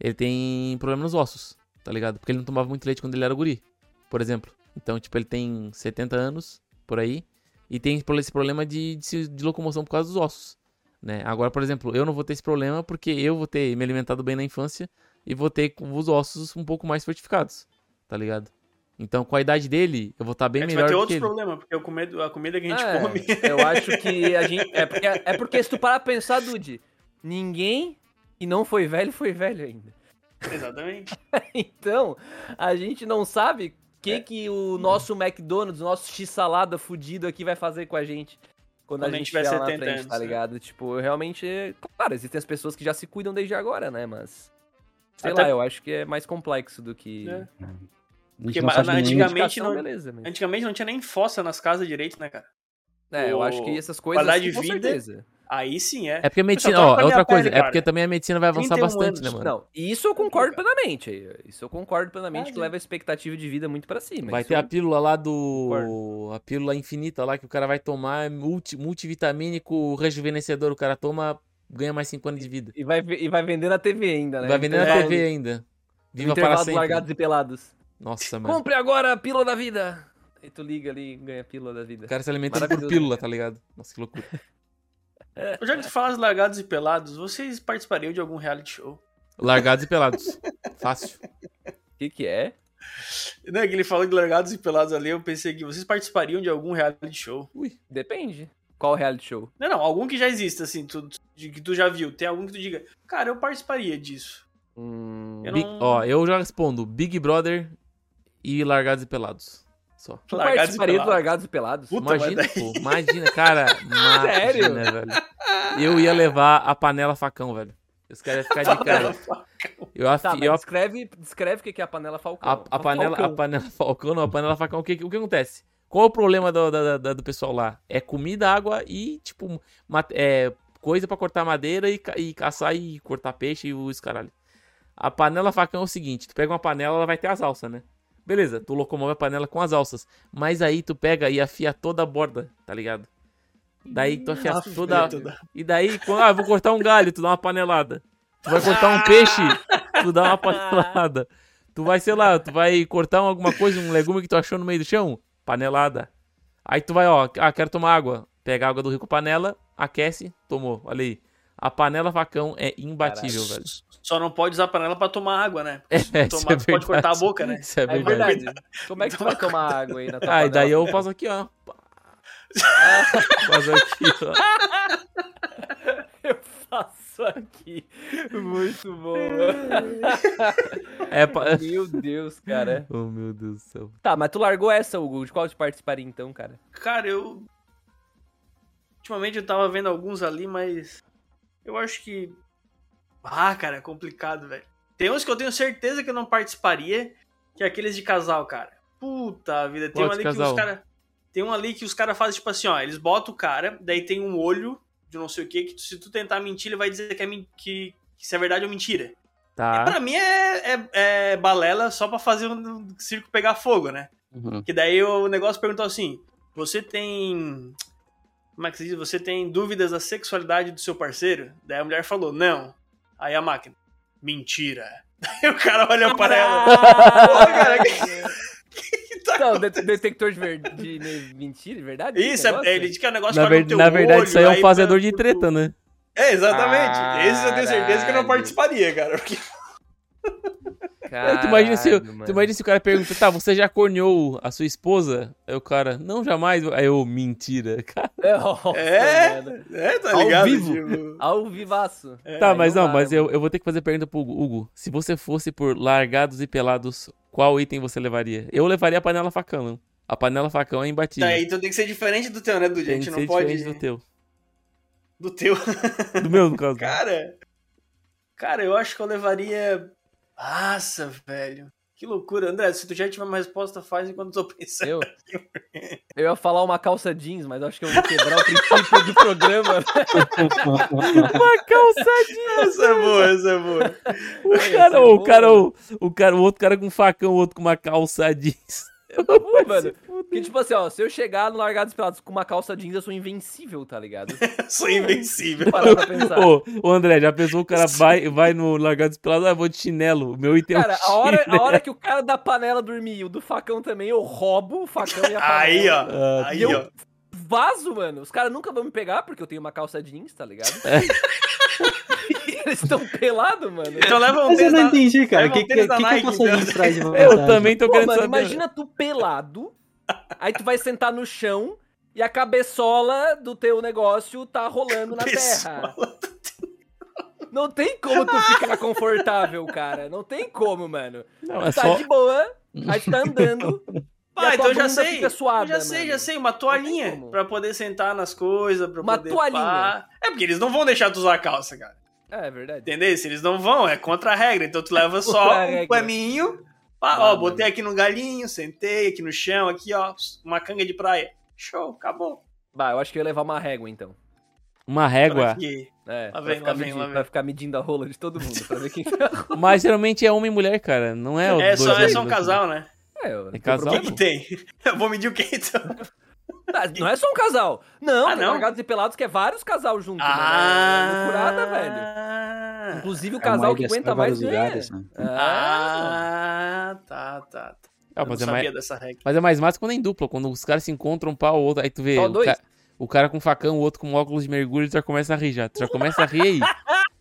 ele tem problema nos ossos, tá ligado? Porque ele não tomava muito leite quando ele era guri, por exemplo. Então, tipo, ele tem 70 anos, por aí, e tem esse problema de, de, de locomoção por causa dos ossos, né? Agora, por exemplo, eu não vou ter esse problema porque eu vou ter me alimentado bem na infância e vou ter com os ossos um pouco mais fortificados, tá ligado? Então, com a idade dele, eu vou estar bem
a gente
melhor
vai ter
do que
outros
ele.
problemas, porque comer- a comida que a gente
É,
come. (laughs)
Eu acho que a gente. É porque, é porque se tu parar pra pensar, Dude, ninguém que não foi velho foi velho ainda.
Exatamente. (laughs)
Então, a gente não sabe o que,
É.
que o nosso McDonald's, o nosso X-salada fudido aqui vai fazer com a gente. Quando, a
Quando a
gente
gente tiver
estiver lá na
70
frente,
anos,
tá
né?
ligado? Tipo, realmente, claro, existem as pessoas que já se cuidam desde agora, né? Mas, sei
Até-
lá, eu acho que é mais complexo do que...
É.
A
Porque
não
Antigamente não-
beleza, mas...
Antigamente não tinha nem fossa nas casas direito, né, cara?
É, eu
o-
acho que essas coisas,
qualidade de vida-
certeza.
Aí sim é.
É porque a medicina, ó, é outra coisa,
pele,
é porque também a medicina vai avançar
31
bastante, né,
anos.
mano?
Não, isso eu concordo plenamente. Isso eu concordo plenamente
Ah,
que leva a expectativa de vida muito pra cima.
Vai ter a
eu-
pílula lá do. A pílula infinita lá que o cara vai tomar, multi, multivitamínico, rejuvenescedor. O cara toma, ganha mais 5 anos de vida.
E vai, e vai vender na TV ainda, né?
Vai vender na
É.
TV ainda. Viva para sempre.
largados e pelados.
Nossa, mano.
Compre agora a pílula da vida. E tu liga ali e ganha a pílula da vida.
O cara se alimentando por pílula, tá ligado? Nossa, que loucura. (laughs)
Já que tu falas largados e pelados, vocês participariam de algum reality show?
Largados e pelados. (laughs) Fácil.
O que que é?
Não, é que ele falou de largados e pelados ali, eu pensei que vocês participariam de algum reality show.
Depende. Qual reality show?
Não, não, algum que já exista, assim, tu, de- que tu já viu. Tem algum que tu diga, cara, eu participaria disso.
Hum,
Eu não-
Ó, eu já respondo: Big Brother e Largados e Pelados. Só.
tu
Largados e
participaria do
Pelados.
Largados e Pelados?
Puta,
Imagina, pô. (laughs) Imagina, cara.
Sério?
Imagina, velho. Eu ia levar a panela facão, velho. Os caras iam ficar de (laughs) cara. Eu, afi-
Tá,
eu
descreve, descreve o que é a panela Falcão.
A, a panela, a
Falcão.
panela falcão, não, a panela facão, o que, o que acontece? Qual é o problema do, da- da- do pessoal lá? É comida, água e, tipo, é, coisa pra cortar madeira e, e caçar e cortar peixe e os caralho. A panela facão é o seguinte, tu pega uma panela, ela vai ter as alças, né? Beleza, tu locomove a panela com as alças, mas aí tu pega e afia toda a borda, tá ligado? Daí tu afia
Afia
toda...
toda.
E daí, quando, ah, vou cortar um galho, tu dá uma panelada. Tu vai cortar um peixe, tu dá uma (laughs) panelada. Tu vai, sei lá, tu vai cortar um- alguma coisa, um legume que tu achou no meio do chão, panelada. Aí tu vai, ó, ah, quero tomar água. Pega a água do rio com panela, aquece, tomou. Olha aí. A panela facão é imbatível, velho.
Só não pode usar a panela pra tomar água, né?
É,
Se (laughs) tomar,
isso é
pode cortar a boca, né?
Isso é
É
verdade.
verdade. Como é que tu vai tomar (laughs) água aí na tua
Ah, e daí
panela?
eu faço aqui, ó. Faço aqui, ó. (laughs)
Eu faço aqui. Muito bom.
É, pa- (laughs)
Meu Deus, cara.
Oh, meu Deus do céu.
Tá, mas tu largou essa, Hugo. De qual tu participaria então, cara?
Cara, eu. Ultimamente eu tava vendo alguns ali, mas. Eu acho que. Ah, cara, é complicado, velho. Tem uns que eu tenho certeza que eu não participaria, que é aqueles de casal, cara. Puta vida. Tem um ali que
casal?
os caras. Tem um ali que os caras fazem, tipo assim, ó, eles botam o cara, daí tem um olho de não sei o que, que se tu tentar mentir, ele vai dizer que é, que, que se é verdade ou mentira.
Tá.
Pra mim é, é, é balela só pra fazer o circo pegar fogo, né?
Uhum.
Que daí o negócio perguntou assim: você tem. Como é que se diz? Você tem dúvidas da sexualidade do seu parceiro? Daí a mulher falou, não. Aí a máquina, mentira. (laughs) Daí o cara olha para ela. Pô, cara, que (laughs) tá
Não, det- detector de, ver... de mentira, de verdade?
Isso, é, ele diz que é um negócio
Na,
pra
ver- na verdade,
olho,
isso aí é um fazedor
pra-
de treta, né?
É, exatamente. Esse eu tenho certeza que eu não
Caralho.
participaria, cara. Porque
Aí tu, imagina se, tu imagina se o cara pergunta, tá, você já corneou a sua esposa? Aí o cara, não, jamais. Aí eu, mentira. (laughs) Cara,
Nossa,
É,
mano.
é, tá
Ao
ligado?
vivo.
Tipo,
Ao vivaço.
tá,
aí
mas
não
não, mas eu, eu vou ter que fazer pergunta pro Hugo. Hugo, se você fosse por largados e pelados, qual item você levaria? Eu levaria a panela facão. A panela facão é imbatível.
Daí tu tem que ser diferente do teu, né, Dude? A
Tem
gente
que
não
ser
pode.
diferente do teu.
Do teu. (laughs)
Do meu, no caso.
Cara. Cara, eu acho que eu levaria. Nossa, velho. Que loucura. André, se tu já tiver uma resposta, faz enquanto eu tô pensando.
Eu? Eu ia falar uma calça jeans, mas acho que eu vou quebrar o princípio do programa.
Uma calça
Essa é boa, essa é boa.
O
Essa
cara,
é
o
boa,
cara, o, o cara, o outro cara com um facão, o outro com uma calça jeans.
Pô, mano. Porque, tipo assim, ó, se eu chegar no Largados Pelados com uma calça jeans, eu sou invencível, tá ligado? (laughs)
Sou invencível.
Parar pra pensar.
Ô, ô, André, já pensou o cara vai, vai no largado pelado, ah, vou de chinelo. O meu item é um
Cara, a hora, a hora que o cara da panela dormir e o do facão também, eu roubo o facão e a panela.
Aí, ó.
Ah,
Aí,
eu
ó.
vazo, mano. Os caras nunca vão me pegar porque eu tenho uma calça jeans, tá ligado?
É. (laughs)
Eles estão pelados, mano.
Então leva um
Mas eu não entendi, cara. O que, que,
da
que, que a calça jeans traz de
Eu
vantagem?
também tô
Pô,
querendo
mano,
saber.
imagina tu pelado, aí tu vai sentar no chão e a cabeçola do teu negócio tá rolando na terra. Não tem como tu ficar confortável, cara. Não tem como, mano.
Não, é
tá
só...
de boa, aí tu tá andando. (laughs)
Ah, então eu já sei.
fica suada,
eu já sei,
mano.
já sei. Uma toalhinha pra poder sentar nas coisas, pra
Uma
poder...
toalhinha.
pá. É porque eles não vão deixar tu usar a calça, cara.
É, é verdade.
Entendeu? Se eles não vão, é contra a regra. Então tu leva (laughs) só um paninho. Pá,
Ah,
ó, botei aqui no galinho, sentei aqui no chão, aqui, ó. Uma canga de praia. Show, acabou.
Bah, eu acho que eu ia levar uma régua, então.
Uma régua.
que-
É,
Lá
pra,
vem,
ficar
lá vem,
medindo,
lá vem.
pra ficar medindo a rola de todo mundo, pra ver quem (laughs)
Mas geralmente é homem e mulher, cara. Não é
É
dois
só, é
homens,
só um
assim.
casal, né?
É, eu-
É
tem
casal?
O que, que tem? (laughs) Eu vou medir o que então?
Ah, Não é só um casal. Não,
Ah, não?
Largados e Pelados que é vários casal juntos, mano. É loucurada, velho. Inclusive o
É
casal
uma
que aguenta mais
lugares, né?
Ah,
Ah, tá, tá. tá.
Ah,
Eu
mas, é
sabia
mais,
dessa regra.
mas é mais massa quando é em dupla. Quando os caras se encontram um pau, o outro. Aí tu vê o,
dois?
ca- o cara com facão, o outro com óculos de mergulho, tu já começa a rir já. Tu já começa a rir aí.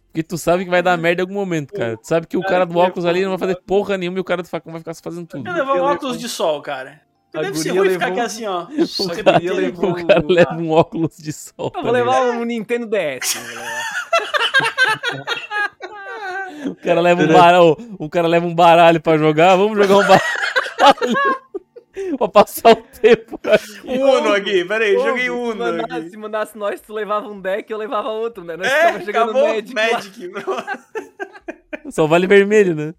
Porque tu sabe que vai dar merda em algum momento, cara. Tu sabe que o cara do óculos ali não vai fazer porra nenhuma e o cara do facão vai ficar fazendo tudo.
Eu levar um óculos de sol, cara.
A
Deve ser ruim ficar aqui assim, ó. (laughs)
O cara,
levou-
o cara leva um óculos de sol.
Eu vou levar um Nintendo DS. levar. (laughs)
O cara leva um baralho, o cara leva um baralho pra jogar, vamos jogar um baralho. (laughs) pra passar o tempo.
Uno aqui, peraí,
Ô,
joguei
se
Uno
mandasse,
aqui.
se mandasse nós, tu levava um deck, eu levava outro, né? Nós
É,
jogando
acabou,
Magic.
Magic.
Só vale vermelho, né?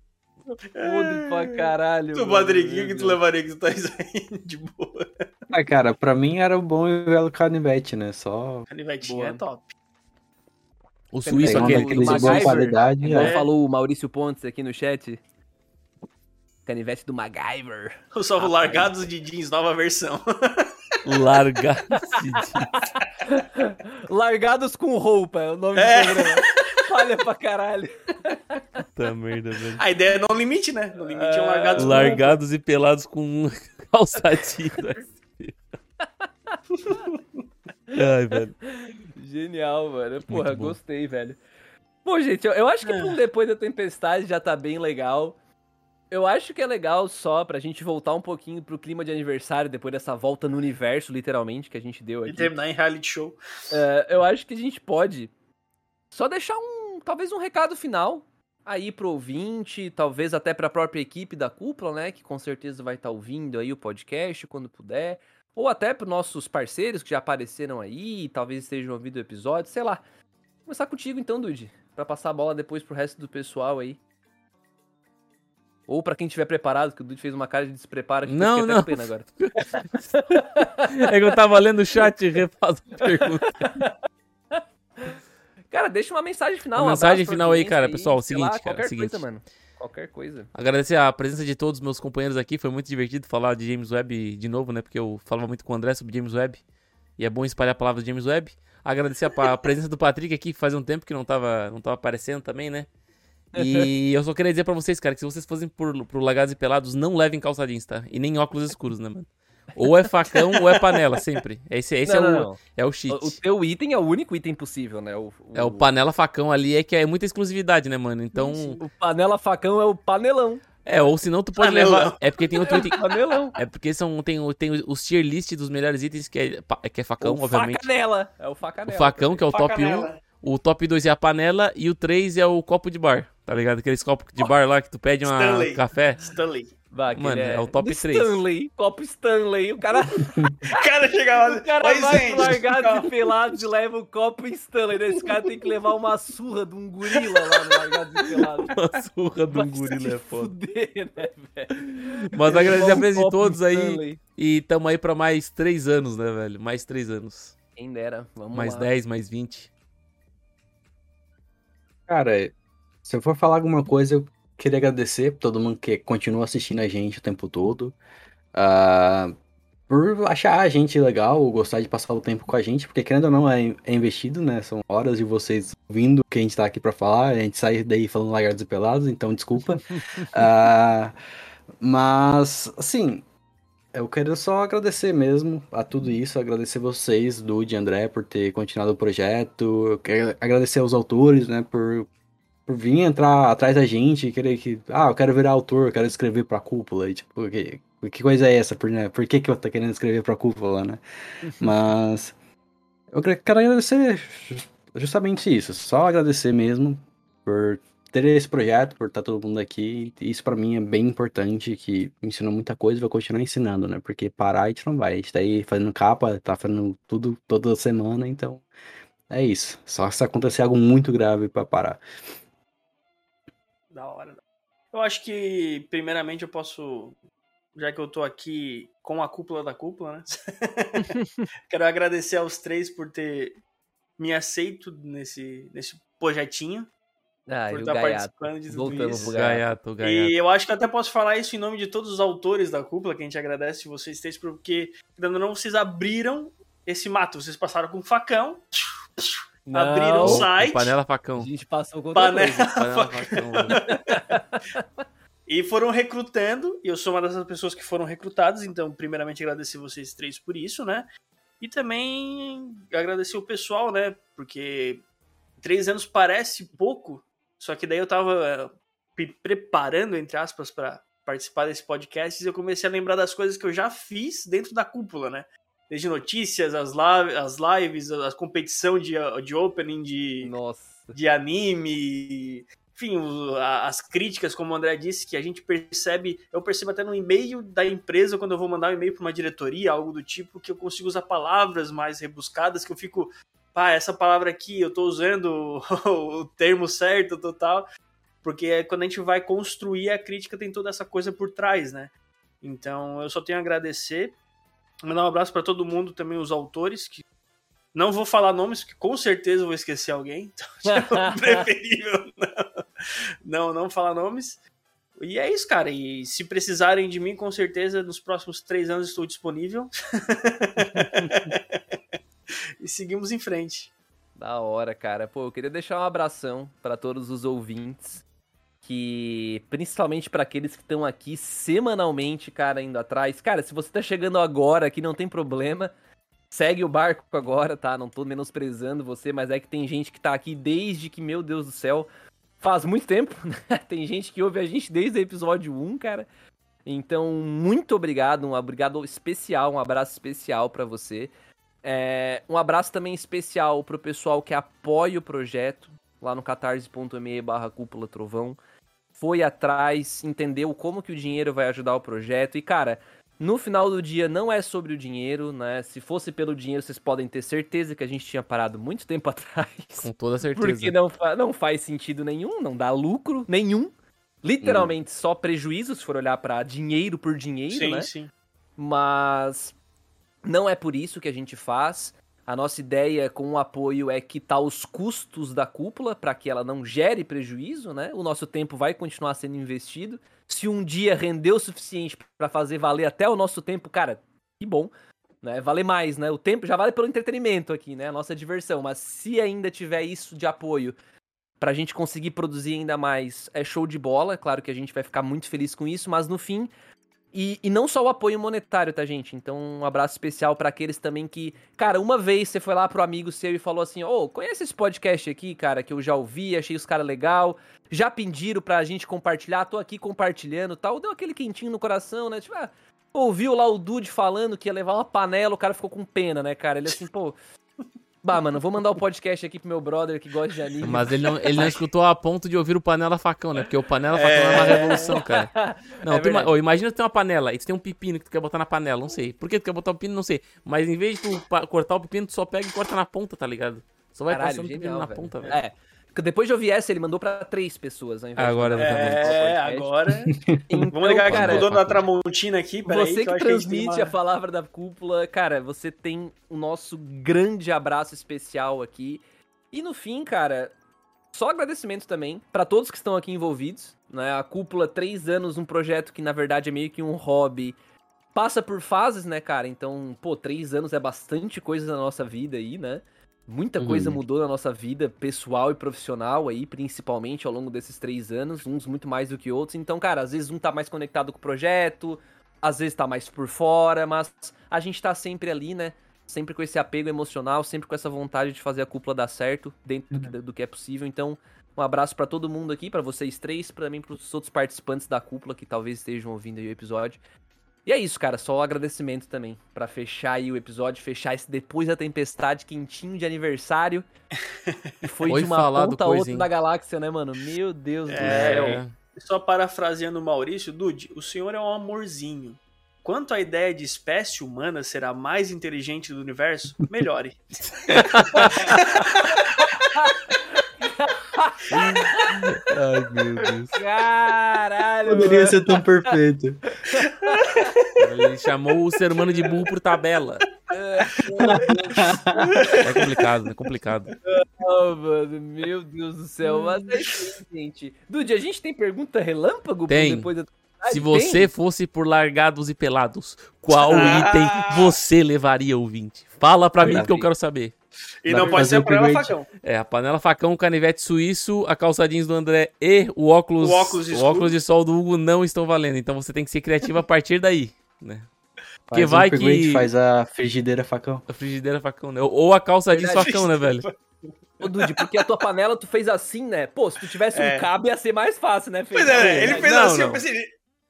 Podre pra caralho.
Tu,
meu
que tu levaria que tu tá aí de boa.
Ah, cara, pra mim era o bom e velho canivete, né? Só
Canivetinho
Boa.
é top.
O suíço,
Pegando
aquele,
o
de
suíço.
boa qualidade.
Igual
É.
falou o Maurício Pontes aqui no chat. Canivete do MacGyver.
Os salvo largados de jeans, nova versão.
Largar. (laughs)
Largados com roupa é o nome
É.
do programa. Falha pra caralho.
Puta merda, velho.
A ideia é no limite, né? No limite é um largados
Largados e pelados com um (laughs) calçadinho. Ai, velho.
Genial, mano. Porra,
bom.
gostei, velho. Pô, gente, eu, eu acho que pra um depois da tempestade já tá bem legal. Eu acho que é legal só pra gente voltar um pouquinho pro clima de aniversário depois dessa volta no universo, literalmente, que a gente deu
E
aqui.
terminar em reality show.
É, eu acho que a gente pode só deixar um, talvez um recado final aí pro ouvinte, talvez até pra própria equipe da cúpula, né, que com certeza vai estar ouvindo aí o podcast quando puder, ou até pros nossos parceiros que já apareceram aí, talvez estejam ouvindo o episódio, sei lá. Começar contigo então, Dude, pra passar a bola depois pro resto do pessoal aí. Ou pra quem tiver preparado, que o Dude fez uma cara de despreparo que eu
Não,
até
não.
com pena agora. (laughs) (laughs)
É que eu tava lendo o chat e refaço a pergunta. (laughs)
Cara, deixa uma mensagem final.
Uma
um
mensagem final aí, cara. Pessoal,
sei
seguinte,
lá,
cara,
Qualquer
seguinte.
coisa, mano. Qualquer coisa.
Agradecer a presença de todos os meus companheiros aqui. Foi muito divertido falar de James Webb de novo, né? Porque eu falava muito com o André sobre James Webb. E é bom espalhar a palavra de James Webb. Agradecer a, a presença do Patrick aqui, que fazia um tempo que não tava, não tava aparecendo também, né? E (laughs) eu só queria dizer pra vocês, cara, que se vocês fossem por, pro Lagados e Pelados, não levem calça jeans, tá? E nem óculos escuros, né, mano? Ou é facão ou é panela, sempre. Esse, esse
Não,
é,
não,
o,
não.
é o cheat.
O, o teu item é o único item possível, né? O,
É o panela facão ali, é que é muita exclusividade, né, mano? Então,
O panela facão é o panelão.
É, ou senão tu pode
Panelão.
levar. É porque tem outro item. (laughs)
Panelão.
É porque são, tem, o- tem os tier list dos melhores itens, que é, que é facão,
o
obviamente.
facanela. É o
O
facanela.
facão, que é o top 1.
Facanela.
O top 2 é a panela. E o 3 é o copo de bar. Tá ligado? Aqueles copos de bar lá que tu pede
Stanley.
café.
Stanley.
Vai, que
Mano,
ele
é o top
do
3.
Stanley, copo Stanley. O cara,
O cara chegava (laughs)
o cara
Oi,
vai
gente.
pro largados e pelados e leva o copo Stanley. Esse cara tem que levar uma surra de um gorila lá no largados e pelados. (laughs)
Uma surra de um gorila é foda.
fuder, né, velho?
Mas agradecer a presença de todos aí.
Stanley.
E tamo aí pra mais 3 anos, né, velho? Mais 3 anos.
Quem dera, vamos
mais
lá.
10, mais 20.
Cara, se eu for falar alguma coisa, eu queria agradecer pra todo mundo que continua assistindo a gente o tempo todo. ah, por achar a gente legal, gostar de passar o tempo com a gente, porque querendo ou não é, é investido, né? São horas de vocês ouvindo o que a gente tá aqui pra falar, a gente sai daí falando lagartos e pelados, então desculpa. (laughs) Ah, mas, assim, eu quero só agradecer mesmo a tudo isso, agradecer vocês, Dude e André, por ter continuado o projeto, agradecer aos autores, né, por vir entrar atrás da gente, querer que, ah, eu quero virar autor, eu quero escrever pra cúpula, e tipo, que, que coisa é essa, por, né, por que que eu tô querendo escrever pra cúpula, né, mas eu quero agradecer justamente isso, só agradecer mesmo por ter esse projeto, por estar todo mundo aqui, isso pra mim é bem importante, que me ensinou muita coisa e vai continuar ensinando, né? Porque parar a gente não vai, a gente tá aí fazendo capa, tá fazendo tudo toda semana, então é isso. Só se acontecer algo muito grave pra parar.
Da hora. Eu acho que, primeiramente, eu posso. Já que eu tô aqui com a cúpula da cúpula, né? (laughs) Quero agradecer aos três por ter me aceito nesse, nesse projetinho.
Ah,
por estar
Gaiato.
participando de tudo
Voltando
isso.
pro Gaiato.
Gaiato, gaiato.
E eu acho que eu até posso falar isso em nome de todos os autores da cúpula, que a gente agradece vocês três, porque, querendo ou não, vocês abriram esse mato. Vocês passaram com um facão, abriram o
Não,
site.
Panela
A
facão.
gente passou com
Panela.
coisa.
Panela facão. velho. (laughs)
E foram recrutando, e eu sou uma dessas pessoas que foram recrutadas, então, primeiramente, agradecer vocês três por isso, né? E também agradecer o pessoal, né? Porque três anos parece pouco, só que daí eu tava eh, me preparando, entre aspas, para participar desse podcast e eu comecei a lembrar das coisas que eu já fiz dentro da cúpula, né? Desde notícias, as, as lives, a competição de, de opening de,
Nossa.
de anime, enfim, as críticas, como o André disse, que a gente percebe, eu percebo até no e-mail da empresa, quando eu vou mandar um e-mail para uma diretoria, algo do tipo, que eu consigo usar palavras mais rebuscadas, que eu fico, pá, essa palavra aqui, eu tô usando (laughs) o termo certo, total, porque é quando a gente vai construir a crítica, tem toda essa coisa por trás, né? Então, eu só tenho a agradecer, mandar um abraço para todo mundo, também os autores, que não vou falar nomes, porque com certeza eu vou esquecer alguém. (laughs) Então, (laughs) preferível não, não, não falar nomes. E é isso, cara. E se precisarem de mim, com certeza, nos próximos três anos estou disponível. (laughs) e seguimos em frente.
Da hora, cara. Pô, eu queria deixar um abração pra todos os ouvintes. Que, principalmente pra aqueles que estão aqui semanalmente, cara, indo atrás. Cara, se você tá chegando agora aqui, não tem problema. Segue o barco agora, tá? Não tô menosprezando você, mas é que tem gente que tá aqui desde que, meu Deus do céu, faz muito tempo. (laughs) né? tem gente que ouve a gente desde o episódio 1, cara. Então, muito obrigado, um obrigado especial, um abraço especial pra você. É, um abraço também especial pro pessoal que apoia o projeto lá no catarse.me barra cúpula trovão. Foi atrás, entendeu como que o dinheiro vai ajudar o projeto. E, cara, no final do dia não é sobre o dinheiro, né? Se fosse pelo dinheiro, vocês podem ter certeza que a gente tinha parado muito (laughs) tempo atrás.
Com toda certeza.
Porque não, fa- não faz sentido nenhum, não dá lucro nenhum. Literalmente só prejuízo, se for olhar pra dinheiro por dinheiro,
sim,
né?
sim.
mas não é por isso que a gente faz. A nossa ideia com o apoio é quitar os custos da cúpula para que ela não gere prejuízo, né? O nosso tempo vai continuar sendo investido. Se um dia render o suficiente para fazer valer até o nosso tempo, cara, que bom, né? Vale mais, né? O tempo já vale pelo entretenimento aqui, né? A nossa diversão, mas se ainda tiver isso de apoio pra gente conseguir produzir ainda mais, é show de bola. Claro que a gente vai ficar muito feliz com isso, mas no fim E, e não só o apoio monetário, tá, gente? Então, um abraço especial para aqueles também que, cara, uma vez você foi lá pro amigo seu e falou assim: Ô, oh, conhece esse podcast aqui, cara, que eu já ouvi, achei os caras legal. Já pediram pra gente compartilhar, tô aqui compartilhando tal. Deu aquele quentinho no coração, né? Tipo, ah, ouviu lá o Dude falando que ia levar uma panela, o cara ficou com pena, né, cara? Ele assim, pô, Bah, mano, vou mandar o um podcast aqui pro meu brother que gosta de anime.
Mas ele não, ele não escutou a ponto de ouvir o Panela Facão, né? Porque o Panela Facão é, é uma revolução, cara. (laughs) Não, é tu, oh, imagina tu tem uma panela e tu tem um pepino que tu quer botar na panela, não sei. Por que tu quer botar o pepino, não sei. Mas em vez de tu cortar o pepino, tu só pega e corta na ponta, tá ligado? Só vai Caralho, passando o pepino na ponta, velho.
É. Depois de ouvir essa, ele mandou pra três pessoas ao invés
agora,
de
É, agora. (laughs) então, Vamos ligar aqui pro dono da Tramontina aqui, peraí.
Você que, que transmite a palavra da cúpula, cara, você tem o nosso grande abraço especial aqui. E no fim, cara, só agradecimento também para todos que estão aqui envolvidos. Né? A cúpula, três anos, um projeto que na verdade é meio que um hobby. Passa por fases, né, cara? Então, pô, três anos é bastante coisa na nossa vida aí, né? Muita coisa uhum. mudou na nossa vida, pessoal e profissional aí, principalmente ao longo desses três anos, uns muito mais do que outros. Então, cara, às vezes um tá mais conectado com o projeto, às vezes tá mais por fora, mas a gente tá sempre ali, né? Sempre com esse apego emocional, sempre com essa vontade de fazer a cúpula dar certo dentro uhum. do, que, do, que, é possível. Então, um abraço para todo mundo aqui, para vocês três, para mim, pros outros participantes da cúpula que talvez estejam ouvindo aí o episódio. E é isso, cara. Só agradecimento também. para fechar aí o episódio, fechar esse depois da tempestade, quentinho de aniversário. (laughs) E foi, foi de uma ponta a outra da galáxia, né, mano? Meu Deus é, do céu.
Só parafraseando o Maurício, Dude, o senhor é um amorzinho. Quanto à ideia de espécie humana ser a mais inteligente do universo, melhore. (laughs)
Ai, meu Deus.
Caralho.
Poderia mano. ser tão perfeito.
Ele chamou o ser humano de burro por tabela. É complicado, é complicado.
Oh, mano, meu Deus do céu. Mas é isso, gente. Dude, a gente tem pergunta relâmpago
tem. depois da se você fosse por largados e pelados, qual ah. item você levaria, ouvinte? Fala pra mim que eu quero saber.
E não pode ser a panela facão.
É, a panela facão, o canivete suíço, a calça jeans do André e o óculos, o óculos, o óculos de sol do Hugo não estão valendo. Então você tem que ser criativo a partir daí, né?
Porque faz vai um que. faz a frigideira facão.
A frigideira facão, né? Ou a calça jeans facão, né, velho? (laughs)
Ô, Dude, porque a tua panela tu fez assim, né? Pô, se tu tivesse é. um cabo ia ser mais fácil, né?
Fez pois é, ele fez não, assim, não. eu pensei.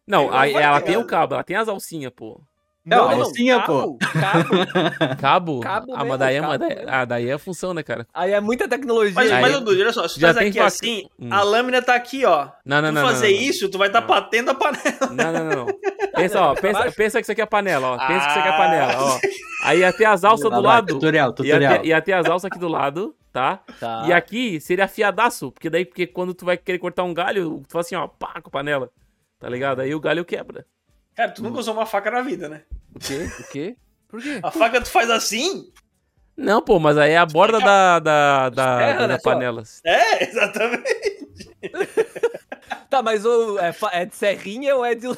Não, a, ela tem o cabo, ela tem as alcinhas, pô.
Não, não alcinha, pô.
Cabo. (laughs) Cabo? cabo ah, mas daí, é, cabo daí, ah, daí é a função, né, cara?
Aí é muita tecnologia.
Mas, aí, mas Dudu, olha só, se tu faz aqui assim, hum. a lâmina tá aqui, ó.
Não, não,
tu
não.
fazer
não, não,
isso, tu vai estar tá batendo a panela.
Não, não, não. (laughs) Pensa, ó, pensa, pensa que isso aqui é panela, ó. Pensa que isso aqui é panela, ó. Aí ia ter as alças do lado.
Tutorial, tutorial.
Ia ter, ia ter as alças aqui do lado, tá? tá? E aqui seria afiadaço, porque daí, porque quando tu vai querer cortar um galho, tu faz assim, ó, pá, com a panela. Tá ligado? Aí o galho quebra.
Cara, tu nunca usou uma faca na vida, né?
O quê? O quê? Por quê?
A faca tu faz assim?
Não, pô, mas aí é a borda da, da, da, Terra, da, né, panela.
É, (laughs) exatamente.
tá, mas o, é, é de serrinha ou é de.
não,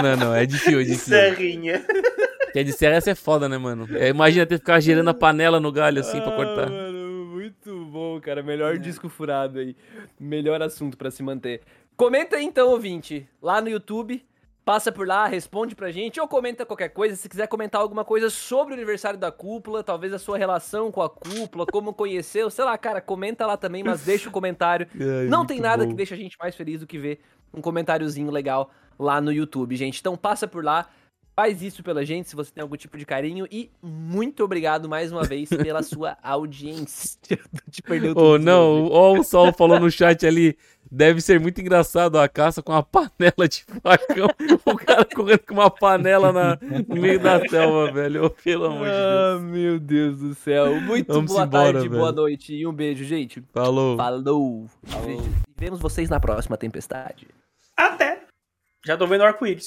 não, não. É de fio, é de fio.
Serrinha.
Que é de serra ia ser foda, né, mano? É, imagina ter que ficar girando a panela no galho assim ah, pra cortar.
Mano, muito bom, cara. Melhor disco furado aí. Melhor assunto para se manter. Comenta aí então, ouvinte, lá no YouTube. Passa por lá, responde pra gente ou comenta qualquer coisa. Se quiser comentar alguma coisa sobre o aniversário da cúpula, talvez a sua relação com a cúpula, como conheceu, sei lá, cara, comenta lá também, mas deixa o comentário. Ai, (laughs) Não tem nada bom. que deixa a gente mais feliz do que ver um comentáriozinho legal lá no YouTube, gente. Então passa por lá, faz isso pela gente se você tem algum tipo de carinho e muito obrigado mais uma vez pela (laughs) sua audiência. (laughs)
Te perdeu tudo. Oh, não, ó, o Sol falou no chat ali. Deve ser muito engraçado a caça com uma panela de facão. (laughs) o cara correndo com uma panela na, no meio da selva, velho. Oh, pelo amor de Deus. Ah,
meu Deus do céu. Muito Vamos boa embora, tarde, velho. boa noite e um beijo, gente.
Falou.
Falou. Falou. E vemos vocês na próxima tempestade.
Até. Já tô vendo arco-íris.